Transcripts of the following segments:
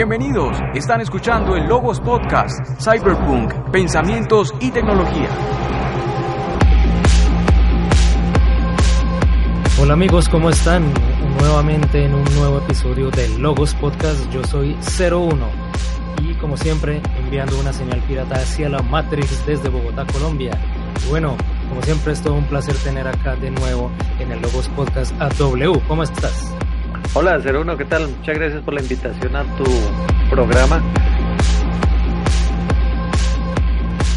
Bienvenidos, están escuchando el Logos Podcast, Cyberpunk, Pensamientos y Tecnología. Hola amigos, ¿cómo están? Nuevamente en un nuevo episodio del Logos Podcast, yo soy 01 y como siempre enviando una señal pirata hacia la Matrix desde Bogotá, Colombia. bueno, como siempre es todo un placer tener acá de nuevo en el Logos Podcast a W. ¿Cómo estás? Hola, 01, ¿qué tal? Muchas gracias por la invitación a tu programa.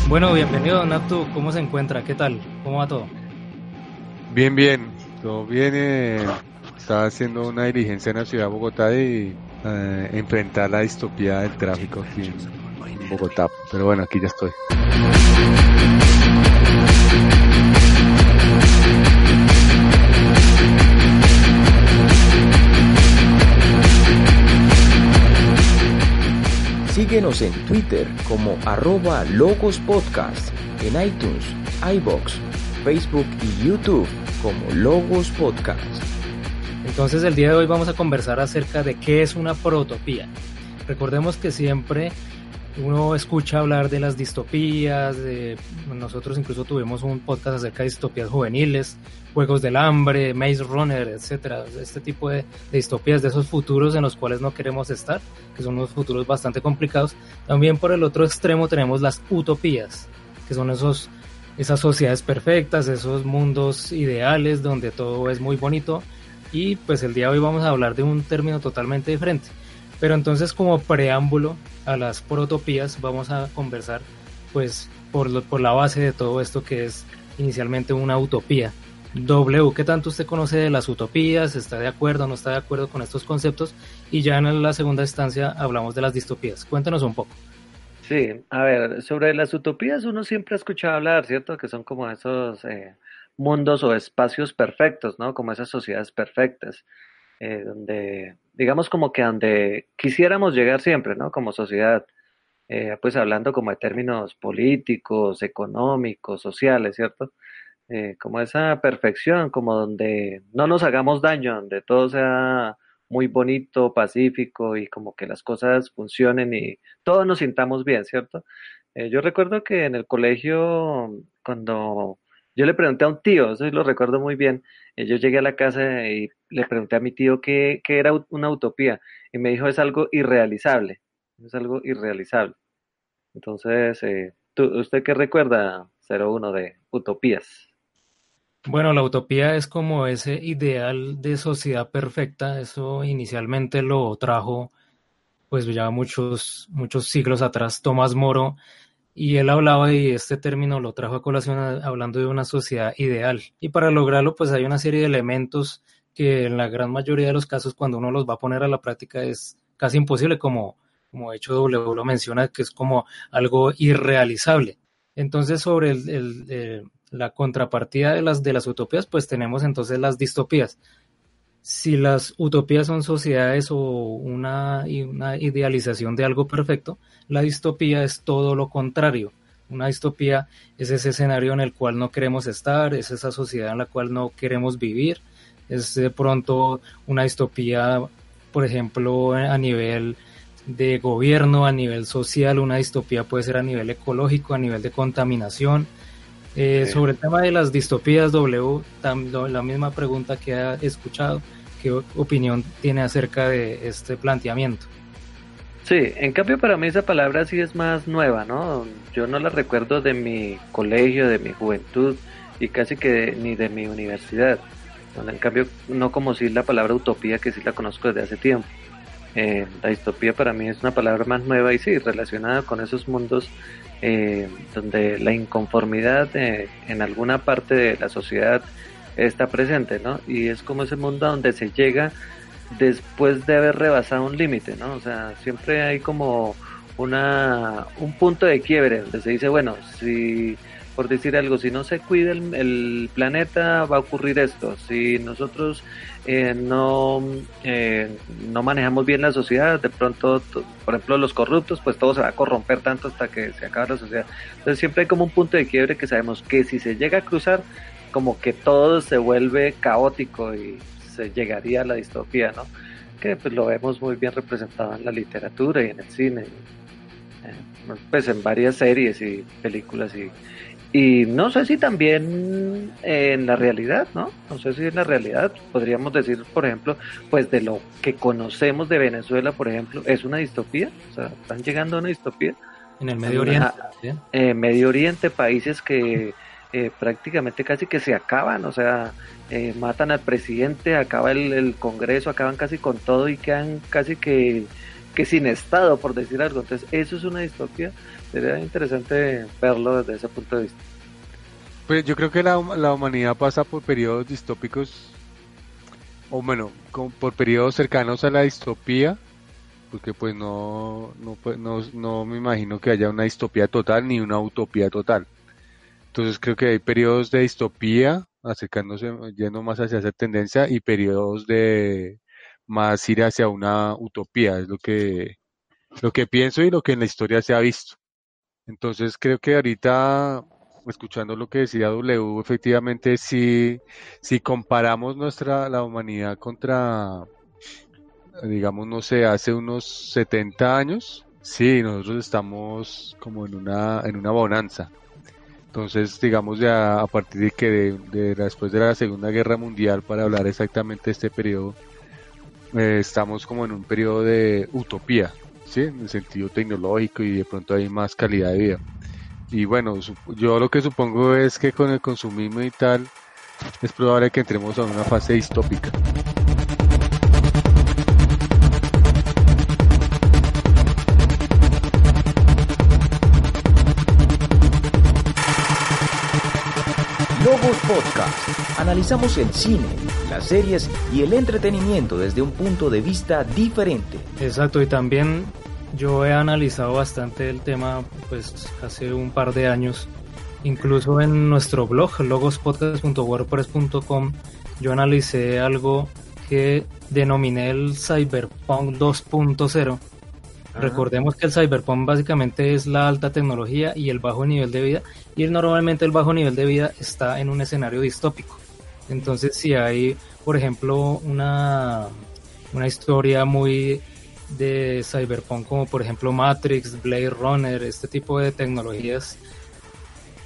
Bueno, bienvenido, Natu. ¿Cómo se encuentra? ¿Qué tal? ¿Cómo va todo? Bien, bien. Todo bien. Eh, estaba haciendo una diligencia en la ciudad de Bogotá y eh, enfrentar la distopía del tráfico aquí en Bogotá. Pero bueno, aquí ya estoy. Síguenos en Twitter como arroba Logos Podcast, en iTunes, iBox, Facebook y YouTube como Logos Podcast. Entonces el día de hoy vamos a conversar acerca de qué es una protopía. Recordemos que siempre uno escucha hablar de las distopías, de, nosotros incluso tuvimos un podcast acerca de distopías juveniles, Juegos del Hambre, Maze Runner, etcétera, este tipo de, distopías, de esos futuros en los cuales no queremos estar, que son unos futuros bastante complicados. También por el otro extremo tenemos las utopías, que son esos, esas sociedades perfectas, esos mundos ideales donde todo es muy bonito. Y pues el día de hoy vamos a hablar de un término totalmente diferente pero entonces como preámbulo a las protopías vamos a conversar pues por, por la base de todo esto que es inicialmente una utopía. W, ¿qué tanto usted conoce de las utopías? ¿Está de acuerdo o no está de acuerdo con estos conceptos? Y ya en la segunda instancia hablamos de las distopías. Cuéntanos un poco. Sí, a ver, sobre las utopías uno siempre ha escuchado hablar, ¿cierto? Que son como esos eh, mundos o espacios perfectos, ¿no? Como esas sociedades perfectas. Eh, donde, digamos como que donde quisiéramos llegar siempre, ¿no? Como sociedad, eh, pues hablando como de términos políticos, económicos, sociales, ¿cierto? Eh, como esa perfección, como donde no nos hagamos daño, donde todo sea muy bonito, pacífico y como que las cosas funcionen y todos nos sintamos bien, ¿cierto? yo recuerdo que en el colegio, cuando yo le pregunté a un tío, eso lo recuerdo muy bien. Eh, yo llegué a la casa y le pregunté a mi tío qué, era una utopía y me dijo es algo irrealizable, es algo irrealizable. Entonces, eh, ¿usted qué recuerda, 01, de utopías? Bueno, la utopía es como ese ideal de sociedad perfecta. Eso inicialmente lo trajo, pues ya muchos, muchos siglos atrás, Tomás Moro y él hablaba y este término lo trajo a colación hablando de una sociedad ideal. Y para lograrlo, pues hay una serie de elementos que en la gran mayoría de los casos, cuando uno los va a poner a la práctica, es casi imposible, como, como de hecho W lo menciona, que es como algo irrealizable. Entonces, sobre el, eh, la contrapartida de las, de las utopías, pues tenemos entonces las distopías si las utopías son sociedades o una, idealización de algo perfecto, la distopía es todo lo contrario. Una distopía es ese escenario en el cual no queremos estar, es esa sociedad en la cual no queremos vivir, es de pronto una distopía, por ejemplo, a nivel de gobierno, a nivel social, una distopía puede ser a nivel ecológico, a nivel de contaminación. Eh, sobre el tema de las distopías, W, la misma pregunta que ha escuchado qué opinión tiene acerca de este planteamiento. Sí, en cambio para mí esa palabra sí es más nueva, ¿no? Yo no la recuerdo de mi colegio, de mi juventud y casi que ni de mi universidad. En cambio, no como si la palabra utopía que sí la conozco desde hace tiempo. Eh, la distopía para mí es una palabra más nueva y sí, relacionada con esos mundos eh, donde la inconformidad eh, en alguna parte de la sociedad está presente, ¿no? Y es como ese mundo donde se llega después de haber rebasado un límite, ¿no? O sea, siempre hay como una un punto de quiebre donde se dice, bueno, si por decir algo, si no se cuida el, planeta va a ocurrir esto, si nosotros eh, no, eh, no manejamos bien la sociedad, de pronto, por ejemplo, los corruptos, pues todo se va a corromper tanto hasta que se acabe la sociedad. Entonces siempre hay como un punto de quiebre que sabemos que si se llega a cruzar, como que todo se vuelve caótico y se llegaría a la distopía, ¿no? que pues, lo vemos muy bien representado en la literatura y en el cine, pues en varias series y películas y, y no sé si también en la realidad, ¿no? No sé si en la realidad podríamos decir, por ejemplo, pues de lo que conocemos de Venezuela, por ejemplo, es una distopía, o sea, están llegando a una distopía. En el Medio Oriente. Eh, Medio Oriente, países que eh, prácticamente casi que se acaban, o sea, eh, matan al presidente, acaba el, Congreso, acaban casi con todo y quedan casi que, que sin Estado, por decir algo. Entonces, eso es una distopía. Sería interesante verlo desde ese punto de vista. Pues yo creo que la, la humanidad pasa por periodos distópicos, o bueno, por periodos cercanos a la distopía, porque pues no, no, no, no me imagino que haya una distopía total ni una utopía total. Entonces creo que hay periodos de distopía, acercándose, yendo más hacia esa tendencia, y periodos de más ir hacia una utopía, es lo que, lo que pienso y lo que en la historia se ha visto. Entonces creo que ahorita, escuchando lo que decía W, efectivamente si, si comparamos nuestra, la humanidad contra, digamos, no sé, hace unos 70 años, sí, nosotros estamos como en una, en una bonanza. Entonces, digamos, ya a partir de que de, después de la Segunda Guerra Mundial, para hablar exactamente de este periodo, eh, estamos como en un periodo de utopía, ¿sí? En el sentido tecnológico y de pronto hay más calidad de vida. Y bueno, yo lo que supongo es que con el consumismo y tal, es probable que entremos a una fase distópica. Analizamos el cine, las series y el entretenimiento desde un punto de vista diferente. Exacto, y también yo he analizado bastante el tema pues hace un par de años. Incluso en nuestro blog, logospodcast.wordpress.com, yo analicé algo que denominé el Cyberpunk 2.0 Recordemos que el cyberpunk básicamente es la alta tecnología y el bajo nivel de vida, y normalmente el bajo nivel de vida está en un escenario distópico. Entonces, si hay, por ejemplo, una, una historia muy de cyberpunk como por ejemplo Matrix, Blade Runner, este tipo de tecnologías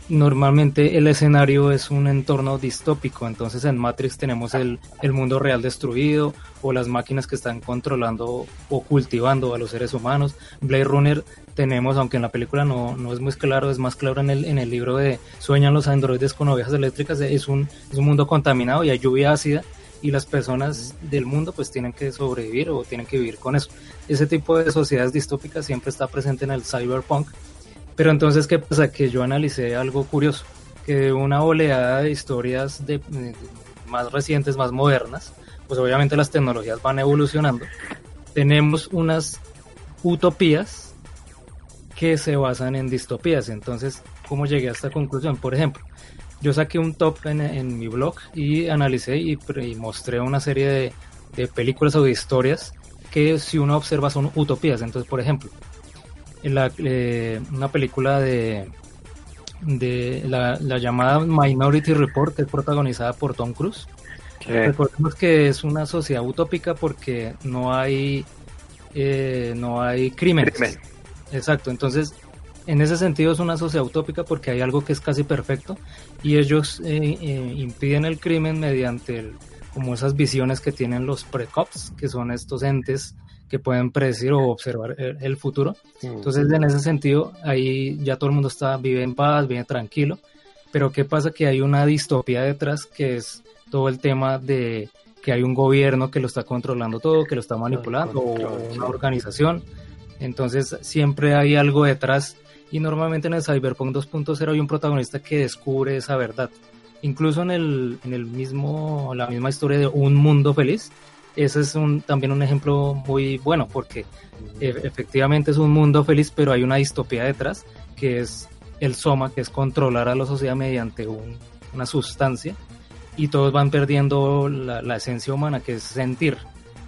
normalmente el escenario es un entorno distópico, entonces en Matrix tenemos el, mundo real destruido o las máquinas que están controlando o cultivando a los seres humanos. Blade Runner tenemos, aunque en la película no, no es muy claro, es más claro en el, en el libro de Sueñan los androides con ovejas eléctricas, es un, es un mundo contaminado y hay lluvia ácida y las personas del mundo pues tienen que sobrevivir o tienen que vivir con eso. Ese tipo de sociedades distópicas siempre está presente en el cyberpunk pero entonces, ¿qué pasa? Que yo analicé algo curioso, que una oleada de historias de, más recientes, más modernas, pues obviamente las tecnologías van evolucionando, tenemos unas utopías que se basan en distopías. Entonces, ¿cómo llegué a esta conclusión? Por ejemplo, yo saqué un top en, mi blog y analicé y, mostré una serie de, de, películas o de historias que si uno observa son utopías. Entonces, por ejemplo, la, eh, una película de, de la, llamada Minority Report, que es protagonizada por Tom Cruise. Recordemos que es una sociedad utópica porque no hay eh, no hay crímenes. Exacto, entonces en ese sentido es una sociedad utópica porque hay algo que es casi perfecto y ellos eh, impiden el crimen mediante como esas visiones que tienen los precops, que son estos entes que pueden predecir o observar el, futuro. Entonces, en ese sentido, ahí ya todo el mundo está, vive en paz, vive tranquilo. Pero ¿qué pasa? Que hay una distopía detrás, que es todo el tema de que hay un gobierno que lo está controlando todo, que lo está manipulando, o una organización. Entonces, siempre hay algo detrás. Y normalmente en el Cyberpunk 2.0 hay un protagonista que descubre esa verdad. Incluso en el, en el mismo, la misma historia de Un Mundo Feliz, ese es un, también un ejemplo muy bueno porque e, efectivamente es un mundo feliz, pero hay una distopía detrás que es el soma, que es controlar a la sociedad mediante una sustancia y todos van perdiendo la, esencia humana que es sentir.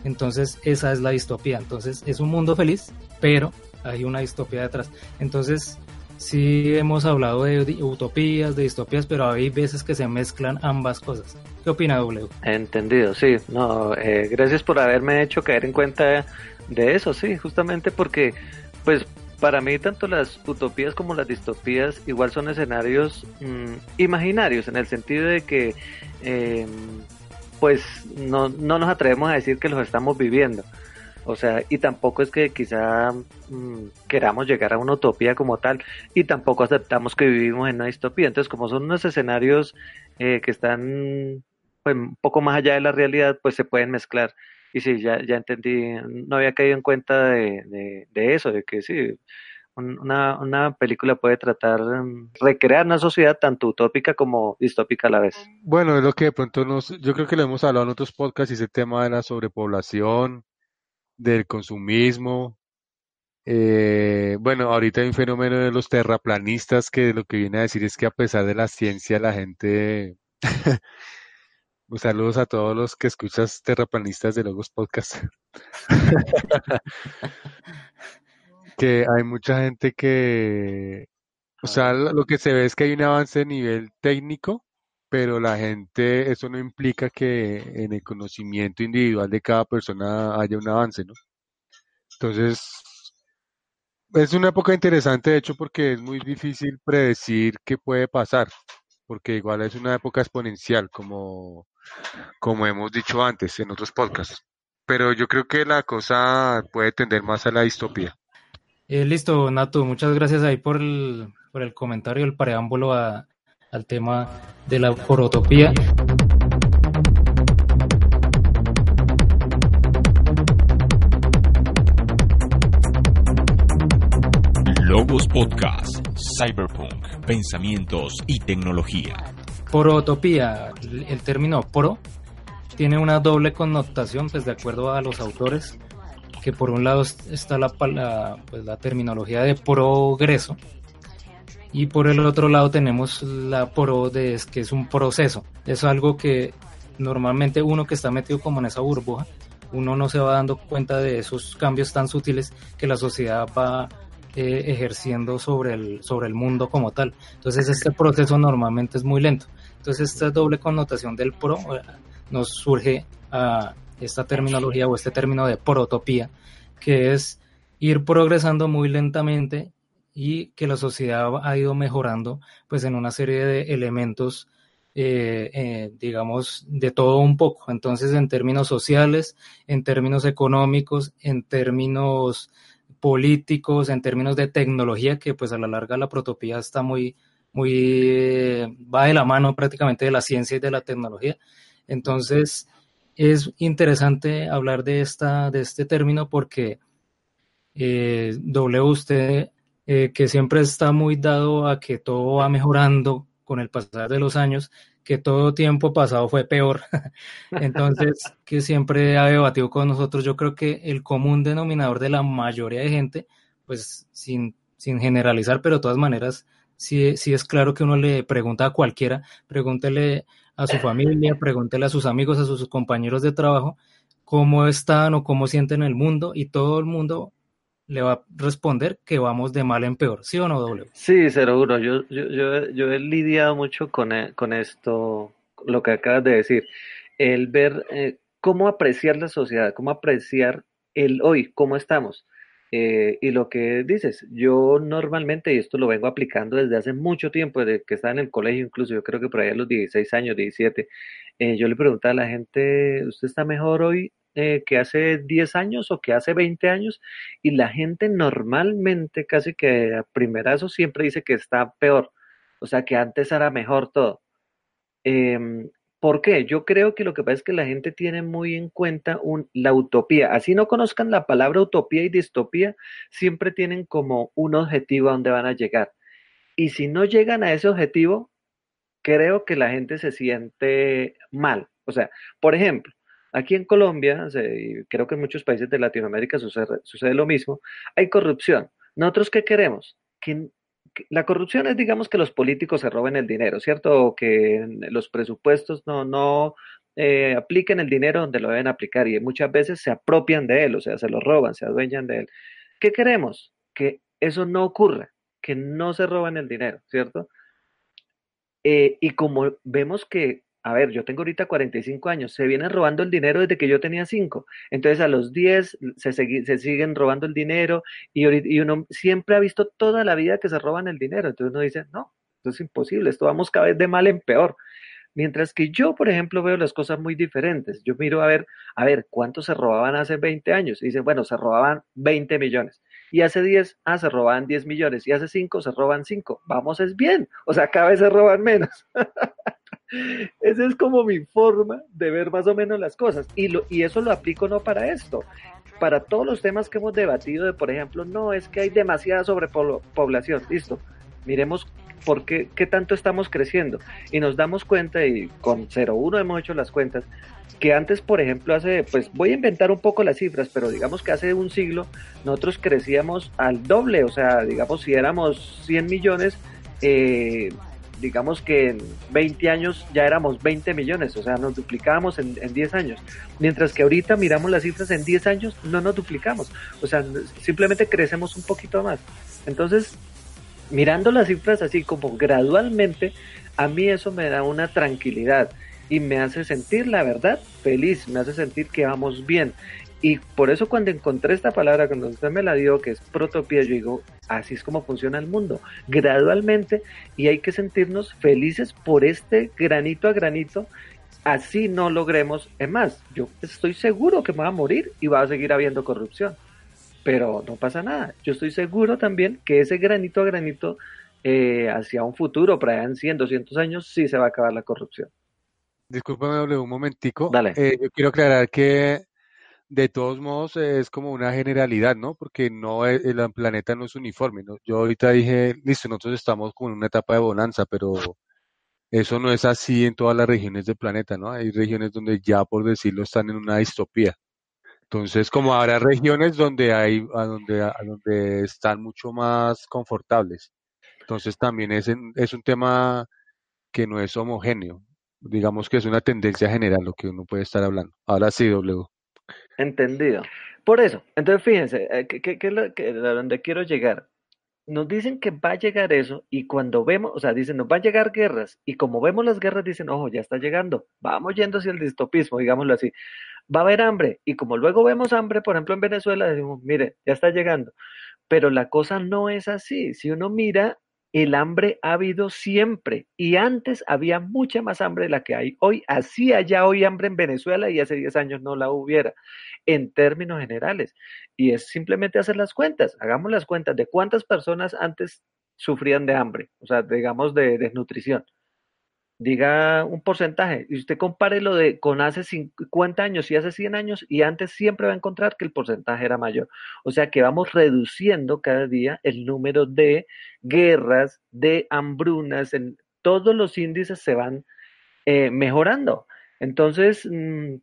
Entonces esa es la distopía. Entonces es un mundo feliz, pero hay una distopía detrás. Entonces sí hemos hablado de utopías, de distopías, pero hay veces que se mezclan ambas cosas. ¿Qué opina W? Entendido, sí. No, eh, gracias por haberme hecho caer en cuenta de eso, sí, justamente porque, pues, para mí tanto las utopías como las distopías igual son escenarios mm, imaginarios, en el sentido de que, em, pues, no, no nos atrevemos a decir que los estamos viviendo o sea, y tampoco es que quizá mm, queramos llegar a una utopía como tal, y tampoco aceptamos que vivimos en una distopía. Entonces, como son unos escenarios eh, que están pues, un poco más allá de la realidad, pues se pueden mezclar. Y sí, ya, ya entendí, no había caído en cuenta de, eso, de que sí, una, una, película puede tratar mm, recrear una sociedad tanto utópica como distópica a la vez. Bueno, es lo que de pronto nos, yo creo que lo hemos hablado en otros podcasts, y ese tema de la sobrepoblación, del consumismo. Eh, bueno, ahorita hay un fenómeno de los terraplanistas que lo que viene a decir es que a pesar de la ciencia la gente... Pues saludos a todos los que escuchas terraplanistas de Logos Podcast. que hay mucha gente que, o sea, lo que se ve es que hay un avance a nivel técnico, pero la gente, eso no implica que en el conocimiento individual de cada persona haya un avance, ¿no? Entonces, es una época interesante, de hecho, porque es muy difícil predecir qué puede pasar, porque igual es una época exponencial, como, como hemos dicho antes en otros podcasts. Pero yo creo que la cosa puede tender más a la distopía. Eh, listo, Nato, muchas gracias ahí por el, por el comentario, el preámbulo a, al tema de la porotopía. Logos Podcast, Cyberpunk, Pensamientos y Tecnología. Porotopía, el término pro tiene una doble connotación, pues de acuerdo a los autores, que por un lado está la, la, pues, la terminología de progreso, y por el otro lado tenemos la pro de que es un proceso. Es algo que normalmente uno que está metido como en esa burbuja, uno no se va dando cuenta de esos cambios tan sutiles que la sociedad va eh, ejerciendo sobre el, sobre el mundo como tal. Entonces este proceso normalmente es muy lento. Entonces esta doble connotación del pro eh, nos surge a esta terminología o este término de protopía, que es ir progresando muy lentamente y que la sociedad ha ido mejorando pues en una serie de elementos eh, eh, digamos de todo un poco. Entonces en términos sociales en términos económicos en términos políticos en términos de tecnología que pues a la larga la protopía está muy muy eh, va de la mano prácticamente de la ciencia y de la tecnología. Entonces es interesante hablar de esta de este término porque W usted eh, que siempre está muy dado a que todo va mejorando con el pasar de los años, que todo tiempo pasado fue peor. Entonces, que siempre ha debatido con nosotros, yo creo que el común denominador de la mayoría de gente, pues sin, sin generalizar, pero de todas maneras, sí, sí es claro que uno le pregunta a cualquiera, pregúntele a su familia, pregúntele a sus amigos, a sus compañeros de trabajo, cómo están o cómo sienten el mundo, y todo el mundo le va a responder que vamos de mal en peor, ¿sí o no, doble? Sí, seguro. Yo, yo, yo, yo he lidiado mucho con, e, con esto, lo que acabas de decir. El ver eh, cómo apreciar la sociedad, cómo apreciar el hoy, cómo estamos. Eh, y lo que dices, yo normalmente, y esto lo vengo aplicando desde hace mucho tiempo, desde que estaba en el colegio, incluso yo creo que por ahí a los 16 años, 17, eh, yo le preguntaba a la gente, ¿usted está mejor hoy eh, que hace 10 años o que hace 20 años y la gente normalmente casi que a primerazo siempre dice que está peor, o sea que antes era mejor todo. Em, ¿Por qué? Yo creo que lo que pasa es que la gente tiene muy en cuenta la utopía. Así no conozcan la palabra utopía y distopía, siempre tienen como un objetivo a donde van a llegar. Y si no llegan a ese objetivo, creo que la gente se siente mal. O sea, por ejemplo, Aquí en Colombia, y creo que en muchos países de Latinoamérica sucede, lo mismo, hay corrupción. ¿Nosotros qué queremos? Que, la corrupción es, digamos, que los políticos se roben el dinero, ¿cierto? O que los presupuestos no, no eh, apliquen el dinero donde lo deben aplicar y muchas veces se apropian de él, o sea, se lo roban, se adueñan de él. ¿Qué queremos? Que eso no ocurra, que no se roban el dinero, ¿cierto? Eh, y como vemos que, a ver, yo tengo ahorita 45 años, se vienen robando el dinero desde que yo tenía 5. Entonces a los 10 se, siguen robando el dinero y, y, uno siempre ha visto toda la vida que se roban el dinero. Entonces uno dice, no, esto es imposible, esto vamos cada vez de mal en peor. Mientras que yo, por ejemplo, veo las cosas muy diferentes. Yo miro a ver, a ver, ¿cuánto se robaban hace 20 años? Y dicen, bueno, se robaban 20 millones. Y hace 10, ah, se robaban 10 millones. Y hace 5, se roban 5. Vamos, es bien. O sea, cada vez se roban menos. Esa es como mi forma de ver más o menos las cosas. Y, lo, y eso lo aplico no para esto. Para todos los temas que hemos debatido de, por ejemplo, no, es que hay demasiada sobrepoblación. Listo. Miremos por qué, qué tanto estamos creciendo. Y nos damos cuenta, y con 0,1 hemos hecho las cuentas, que antes, por ejemplo, hace, pues voy a inventar un poco las cifras, pero digamos que hace un siglo nosotros crecíamos al doble, o sea, digamos, si éramos 100 millones, eh, digamos que en 20 años ya éramos 20 millones, o sea, nos duplicábamos en, en 10 años. Mientras que ahorita miramos las cifras en 10 años, no nos duplicamos, o sea, simplemente crecemos un poquito más. Entonces, mirando las cifras así como gradualmente, a mí eso me da una tranquilidad y me hace sentir, la verdad, feliz, me hace sentir que vamos bien. Y por eso cuando encontré esta palabra, cuando usted me la dio, que es protopía, yo digo, así es como funciona el mundo, gradualmente, y hay que sentirnos felices por este granito a granito, así no logremos, es más, yo estoy seguro que me va a morir y va a seguir habiendo corrupción pero no pasa nada. Yo estoy seguro también que ese granito a granito eh, hacia un futuro, para allá en 100, 200 años, sí se va a acabar la corrupción. Discúlpame, un momentico. Dale. Eh, yo quiero aclarar que de todos modos es como una generalidad, ¿no? Porque no el planeta no es uniforme, ¿no? Yo ahorita dije, listo, nosotros estamos como en una etapa de bonanza, pero eso no es así en todas las regiones del planeta, ¿no? Hay regiones donde ya, por decirlo, están en una distopía. Entonces, como habrá regiones donde hay, a donde, donde están mucho más confortables. Entonces, también es, es un tema que no es homogéneo. Digamos que es una tendencia general lo que uno puede estar hablando. Ahora sí, W. Entendido. Por eso, entonces fíjense, eh, ¿qué, es lo que, a donde quiero llegar? Nos dicen que va a llegar eso y cuando vemos, o sea, dicen, nos van a llegar guerras y como vemos las guerras dicen, ojo, ya está llegando, vamos yendo hacia el distopismo, digámoslo así va a haber hambre. Y como luego vemos hambre, por ejemplo, en Venezuela, decimos, mire, ya está llegando. Pero la cosa no es así. Si uno mira, el hambre ha habido siempre. Y antes había mucha más hambre de la que hay hoy. Así allá hoy hambre en Venezuela y hace 10 años no la hubiera, en términos generales. Y es simplemente hacer las cuentas. Hagamos las cuentas de cuántas personas antes sufrían de hambre, o sea, digamos de desnutrición diga un porcentaje y usted compare lo de con hace 50 años y hace 100 años y antes siempre va a encontrar que el porcentaje era mayor. O sea que vamos reduciendo cada día el número de guerras, de hambrunas, en, todos los índices se van eh, mejorando. Entonces, mm,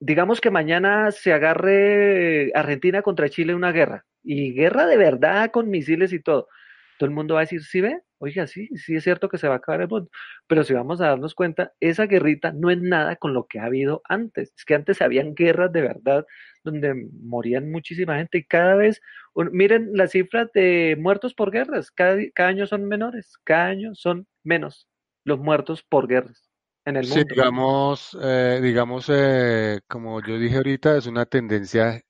digamos que mañana se agarre Argentina contra Chile una guerra y guerra de verdad con misiles y todo. Todo el mundo va a decir, ¿sí ve? oiga, sí, sí es cierto que se va a acabar el mundo, pero si vamos a darnos cuenta, esa guerrita no es nada con lo que ha habido antes. Es que antes habían guerras de verdad donde morían muchísima gente y cada vez, miren las cifras de muertos por guerras, cada, año son menores, cada año son menos los muertos por guerras. En el mundo. Sí, digamos, eh, digamos eh, como yo dije ahorita, es una tendencia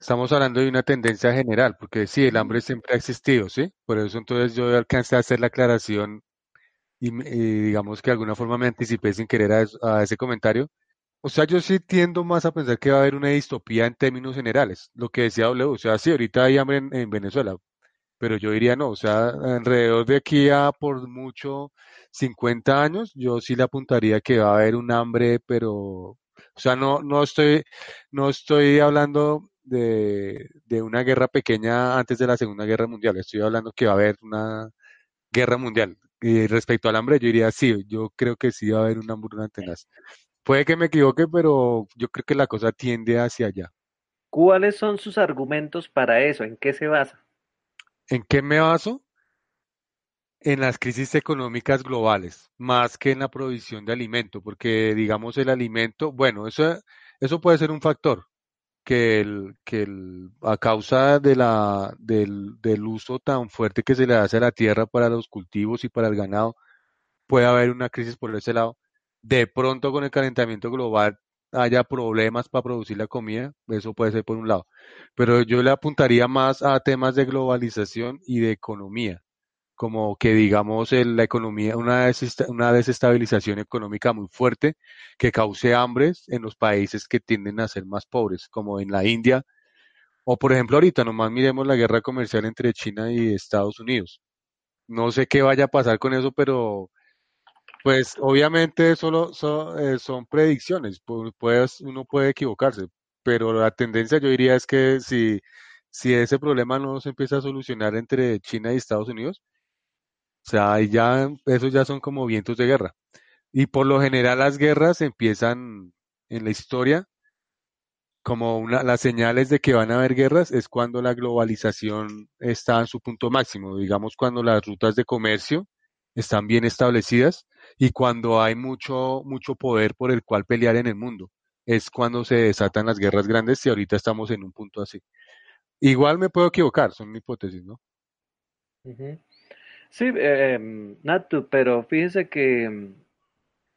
Estamos hablando de una tendencia general, porque sí, el hambre siempre ha existido, ¿sí? Por eso entonces yo alcancé a hacer la aclaración y, digamos que de alguna forma me anticipé sin querer a, ese comentario. O sea, yo sí tiendo más a pensar que va a haber una distopía en términos generales, lo que decía W, o sea, sí, ahorita hay hambre en, Venezuela, pero yo diría no, o sea, alrededor de aquí a por mucho 50 años, yo sí le apuntaría que va a haber un hambre, pero, o sea, no, no estoy, no estoy hablando de, de, una guerra pequeña antes de la Segunda Guerra Mundial. Estoy hablando que va a haber una guerra mundial. Y respecto al hambre, yo diría sí, yo creo que sí va a haber una hambruna tenaz. Puede que me equivoque, pero yo creo que la cosa tiende hacia allá. ¿Cuáles son sus argumentos para eso? ¿En qué se basa? ¿En qué me baso? En las crisis económicas globales, más que en la provisión de alimento, porque digamos el alimento, bueno, eso, eso puede ser un factor, que, el, que el, a causa de la, del, del uso tan fuerte que se le hace a la tierra para los cultivos y para el ganado, puede haber una crisis por ese lado. De pronto con el calentamiento global haya problemas para producir la comida, eso puede ser por un lado. Pero yo le apuntaría más a temas de globalización y de economía, como que digamos la economía, una, una desestabilización económica muy fuerte que cause hambres en los países que tienden a ser más pobres, como en la India, o por ejemplo ahorita nomás miremos la guerra comercial entre China y Estados Unidos. No sé qué vaya a pasar con eso, pero pues obviamente solo eh, son predicciones, pues uno puede equivocarse, pero la tendencia yo diría es que si, si ese problema no se empieza a solucionar entre China y Estados Unidos, sea, ya, esos ya son como vientos de guerra. Y por lo general las guerras empiezan en la historia como una, las señales de que van a haber guerras es cuando la globalización está en su punto máximo, digamos cuando las rutas de comercio están bien establecidas y cuando hay mucho, mucho poder por el cual pelear en el mundo. Es cuando se desatan las guerras grandes y ahorita estamos en un punto así. Igual me puedo equivocar, son hipótesis, ¿no? Sí, eh, Natu, pero fíjese que,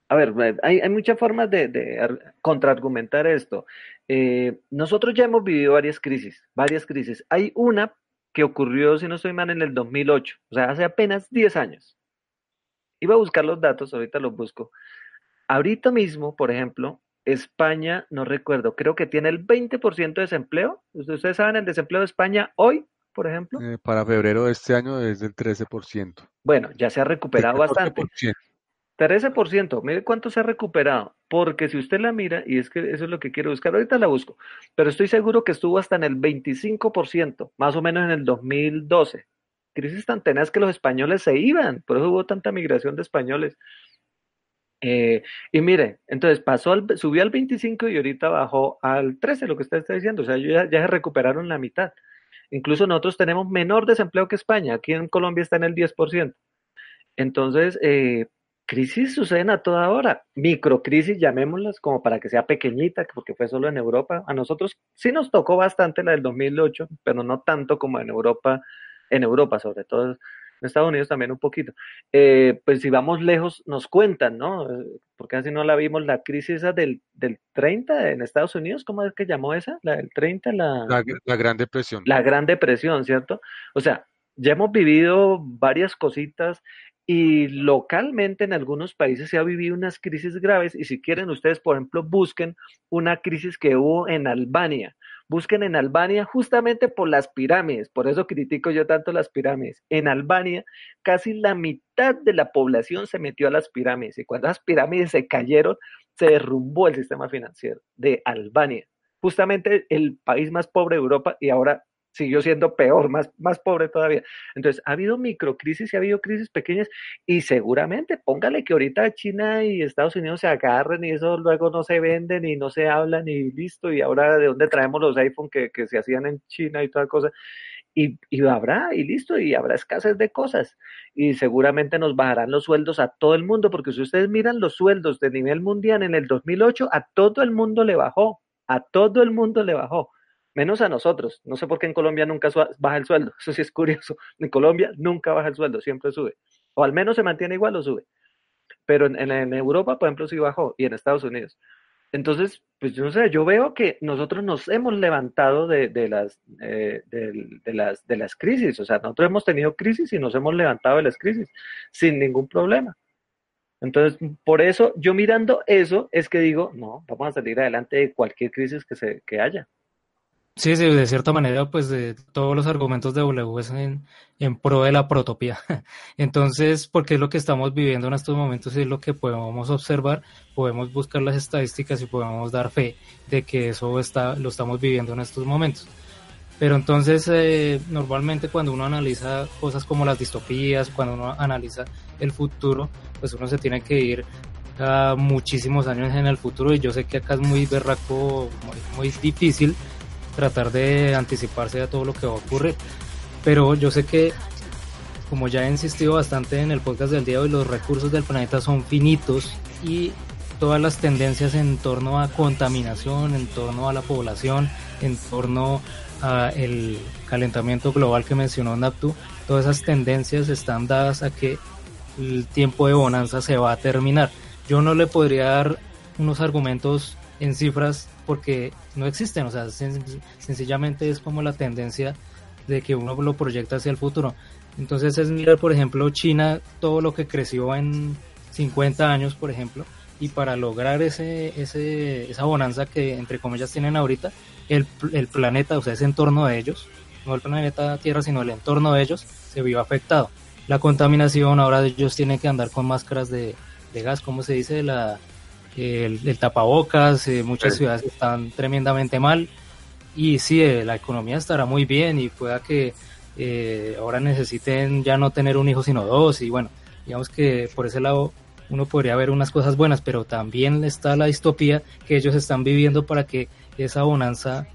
a ver, hay, hay muchas formas de, de contraargumentar esto. Eh, nosotros ya hemos vivido varias crisis, varias crisis. Hay una que ocurrió, si no estoy mal, en el 2008, o sea, hace apenas 10 años. Iba a buscar los datos, ahorita los busco. Ahorita mismo, por ejemplo, España, no recuerdo, creo que tiene el 20% de desempleo. ¿Ustedes saben el desempleo de España hoy, por ejemplo? Eh, para febrero de este año es del 13%. Bueno, ya se ha recuperado bastante. 13%, mire cuánto se ha recuperado, porque si usted la mira, y es que eso es lo que quiero buscar, ahorita la busco, pero estoy seguro que estuvo hasta en el 25%, más o menos en el 2012, crisis tan tenaz que los españoles se iban, por eso hubo tanta migración de españoles. Eh, y mire, entonces pasó al, subió al 25 y ahorita bajó al 13, lo que usted está diciendo, o sea, ya, ya se recuperaron la mitad. Incluso nosotros tenemos menor desempleo que España, aquí en Colombia está en el 10%. Entonces, eh, crisis suceden a toda hora, microcrisis llamémoslas como para que sea pequeñita, porque fue solo en Europa. A nosotros sí nos tocó bastante la del 2008, pero no tanto como en Europa en Europa, sobre todo en Estados Unidos también un poquito. Eh, pues si vamos lejos, nos cuentan, ¿no? Porque así no la vimos, la crisis esa del, del 30 en Estados Unidos, ¿cómo es que llamó esa? La del 30, la... La, la Gran Depresión. La Gran Depresión, ¿cierto? O sea, ya hemos vivido varias cositas y localmente en algunos países se ha vivido unas crisis graves y si quieren ustedes, por ejemplo, busquen una crisis que hubo en Albania. Busquen en Albania justamente por las pirámides, por eso critico yo tanto las pirámides. En Albania casi la mitad de la población se metió a las pirámides y cuando las pirámides se cayeron, se derrumbó el sistema financiero de Albania, justamente el país más pobre de Europa y ahora siguió siendo peor, más, más pobre todavía. Entonces, ha habido microcrisis y ha habido crisis pequeñas y seguramente, póngale que ahorita China y Estados Unidos se agarren y eso luego no se venden y no se hablan y listo, y ahora de dónde traemos los iPhone que, que se hacían en China y toda cosa. Y, y, habrá, y listo, y habrá escasez de cosas. Y seguramente nos bajarán los sueldos a todo el mundo, porque si ustedes miran los sueldos de nivel mundial en el 2008, a todo el mundo le bajó, a todo el mundo le bajó menos a nosotros. No sé por qué en Colombia nunca baja el sueldo. Eso sí es curioso. En Colombia nunca baja el sueldo, siempre sube. O al menos se mantiene igual o sube. Pero en, Europa, por ejemplo, sí bajó y en Estados Unidos. Entonces, pues yo no sé, yo veo que nosotros nos hemos levantado de, las, eh, de, las, de las crisis. O sea, nosotros hemos tenido crisis y nos hemos levantado de las crisis sin ningún problema. Entonces, por eso, yo mirando eso, es que digo, no, vamos a salir adelante de cualquier crisis que, se, que haya. Sí, sí, de cierta manera, pues de todos los argumentos de W es en, en pro de la protopía. Entonces, porque es lo que estamos viviendo en estos momentos y es lo que podemos observar, podemos buscar las estadísticas y podemos dar fe de que eso está, lo estamos viviendo en estos momentos. Pero entonces, eh, normalmente cuando uno analiza cosas como las distopías, cuando uno analiza el futuro, pues uno se tiene que ir a muchísimos años en el futuro y yo sé que acá es muy berraco, muy, muy difícil tratar de anticiparse a todo lo que va a ocurrir. Pero yo sé que, como ya he insistido bastante en el podcast del día de hoy, los recursos del planeta son finitos y todas las tendencias en torno a contaminación, en torno a la población, en torno a el calentamiento global que mencionó Naptu, todas esas tendencias están dadas a que el tiempo de bonanza se va a terminar. Yo no le podría dar unos argumentos en cifras porque no existen, o sea, sencillamente es como la tendencia de que uno lo proyecta hacia el futuro. Entonces es mirar, por ejemplo, China, todo lo que creció en 50 años, por ejemplo, y para lograr ese, ese, esa bonanza que entre comillas tienen ahorita, el, el planeta, o sea, ese entorno de ellos, no el planeta Tierra, sino el entorno de ellos, se vio afectado. La contaminación, ahora ellos tienen que andar con máscaras de, de gas, ¿cómo se dice? La, el, tapabocas, eh, muchas ciudades están tremendamente mal y sí, eh, la economía estará muy bien y pueda que eh, ahora necesiten ya no tener un hijo sino dos y bueno, digamos que por ese lado uno podría ver unas cosas buenas, pero también está la distopía que ellos están viviendo para que esa bonanza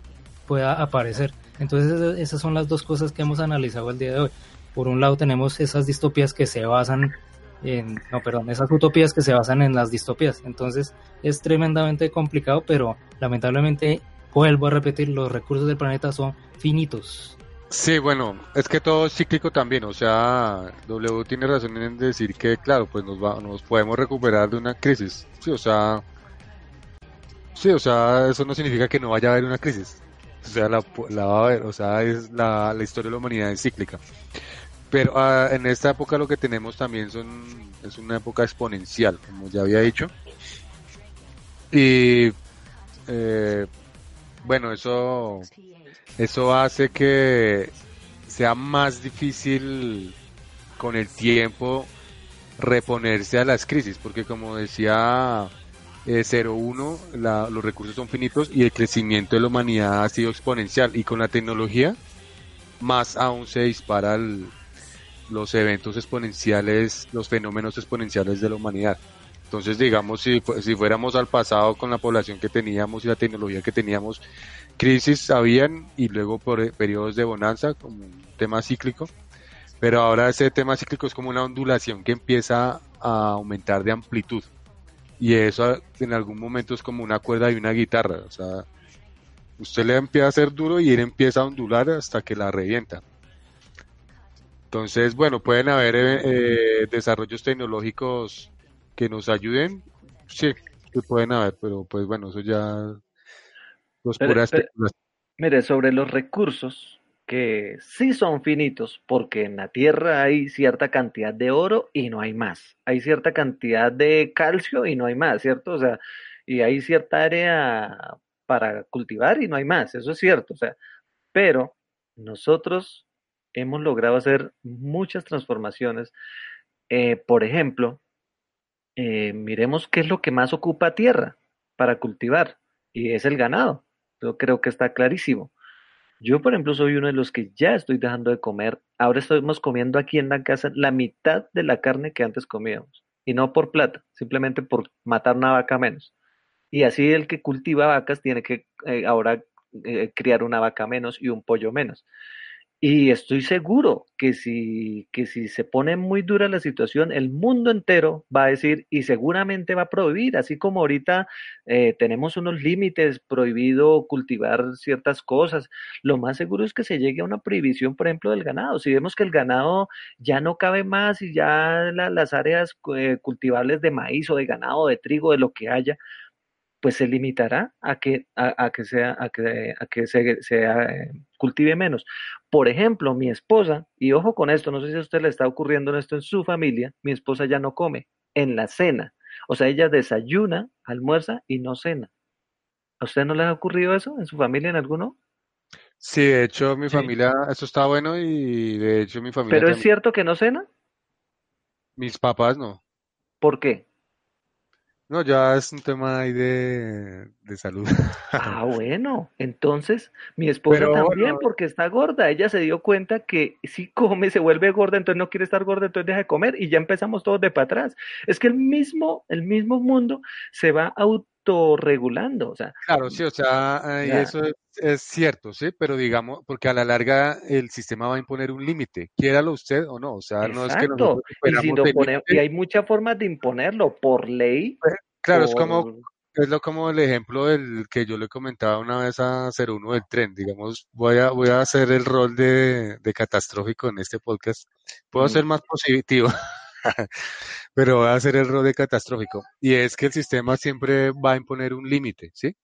pueda aparecer. Entonces esas son las dos cosas que hemos analizado el día de hoy. Por un lado tenemos esas distopías que se basan en, no, perdón, esas utopías que se basan en las distopías. Entonces es tremendamente complicado, pero lamentablemente, vuelvo a repetir, los recursos del planeta son finitos. Sí, bueno, es que todo es cíclico también, o sea, W tiene razón en decir que, claro, pues nos, va, nos podemos recuperar de una crisis, sí, o sea, sí, o sea, eso no significa que no vaya a haber una crisis, o sea, la, la va a haber, o sea, es la, la historia de la humanidad es cíclica. Pero uh, en esta época lo que tenemos también son, es una época exponencial, como ya había dicho. Y eh, bueno, eso, eso hace que sea más difícil con el tiempo reponerse a las crisis, porque como decía eh, 01, la, los recursos son finitos y el crecimiento de la humanidad ha sido exponencial y con la tecnología más aún se dispara el, los eventos exponenciales, los fenómenos exponenciales de la humanidad. Entonces, digamos, si, si fuéramos al pasado con la población que teníamos y la tecnología que teníamos, crisis habían y luego por eh, periodos de bonanza, como un tema cíclico, pero ahora ese tema cíclico es como una ondulación que empieza a aumentar de amplitud. Y eso en algún momento es como una cuerda y una guitarra. O sea, usted le empieza a hacer duro y él empieza a ondular hasta que la revienta. Entonces, bueno, pueden haber eh, eh, desarrollos tecnológicos que nos ayuden, sí, que pueden haber, pero pues bueno, eso ya los puras Mire, sobre los recursos que sí son finitos, porque en la Tierra hay cierta cantidad de oro y no hay más. Hay cierta cantidad de calcio y no hay más, ¿cierto? O sea, y hay cierta área para cultivar y no hay más, eso es cierto, o sea, pero nosotros hemos logrado hacer muchas transformaciones. Eh, por ejemplo, eh, miremos qué es lo que más ocupa tierra para cultivar, y es el ganado. Yo creo que está clarísimo. Yo, por ejemplo, soy uno de los que ya estoy dejando de comer. Ahora estamos comiendo aquí en la casa la mitad de la carne que antes comíamos. Y no por plata, simplemente por matar una vaca menos. Y así el que cultiva vacas tiene que eh, ahora criar una vaca menos y un pollo menos. Y estoy seguro que si, que si se pone muy dura la situación, el mundo entero va a decir y seguramente va a prohibir, así como ahorita eh, tenemos unos límites, prohibido cultivar ciertas cosas, lo más seguro es que se llegue a una prohibición, por ejemplo, del ganado. Si vemos que el ganado ya no cabe más y ya las áreas eh, cultivables de maíz o de ganado, de trigo, de lo que haya, pues se limitará a que, a, que, sea, a que, a que se, eh, cultive menos. Por ejemplo, mi esposa, y ojo con esto, no sé si a usted le está ocurriendo esto en su familia, mi esposa ya no come en la cena. O sea, ella desayuna, almuerza y no cena. ¿A usted no le ha ocurrido eso en su familia, en alguno? Sí, de hecho, mi familia, eso está bueno y de hecho mi familia. ¿Pero es cierto que no cena? Mis papás no. ¿Por qué? No, ya es un tema ahí de, salud. Ah, bueno, entonces mi esposa también, porque está gorda, ella se dio cuenta que si come se vuelve gorda, entonces no quiere estar gorda, entonces deja de comer y ya empezamos todos de para atrás. Es que el mismo, el mismo mundo se va autorregulando, o sea. Claro, sí, o sea, eso es, cierto, sí, pero digamos, porque a la larga el sistema va a imponer un límite, quiéralo usted o no, o sea, no es que nosotros y, y hay muchas formas de imponerlo, por ley, Claro, es como, es lo como el ejemplo del que yo le comentaba una vez a 01 del tren. Digamos, voy a, voy a hacer el rol de, de catastrófico en este podcast. Puedo Mm. ser más positivo, pero voy a hacer el de catastrófico. Y es que el sistema siempre va a imponer un límite, ¿sí?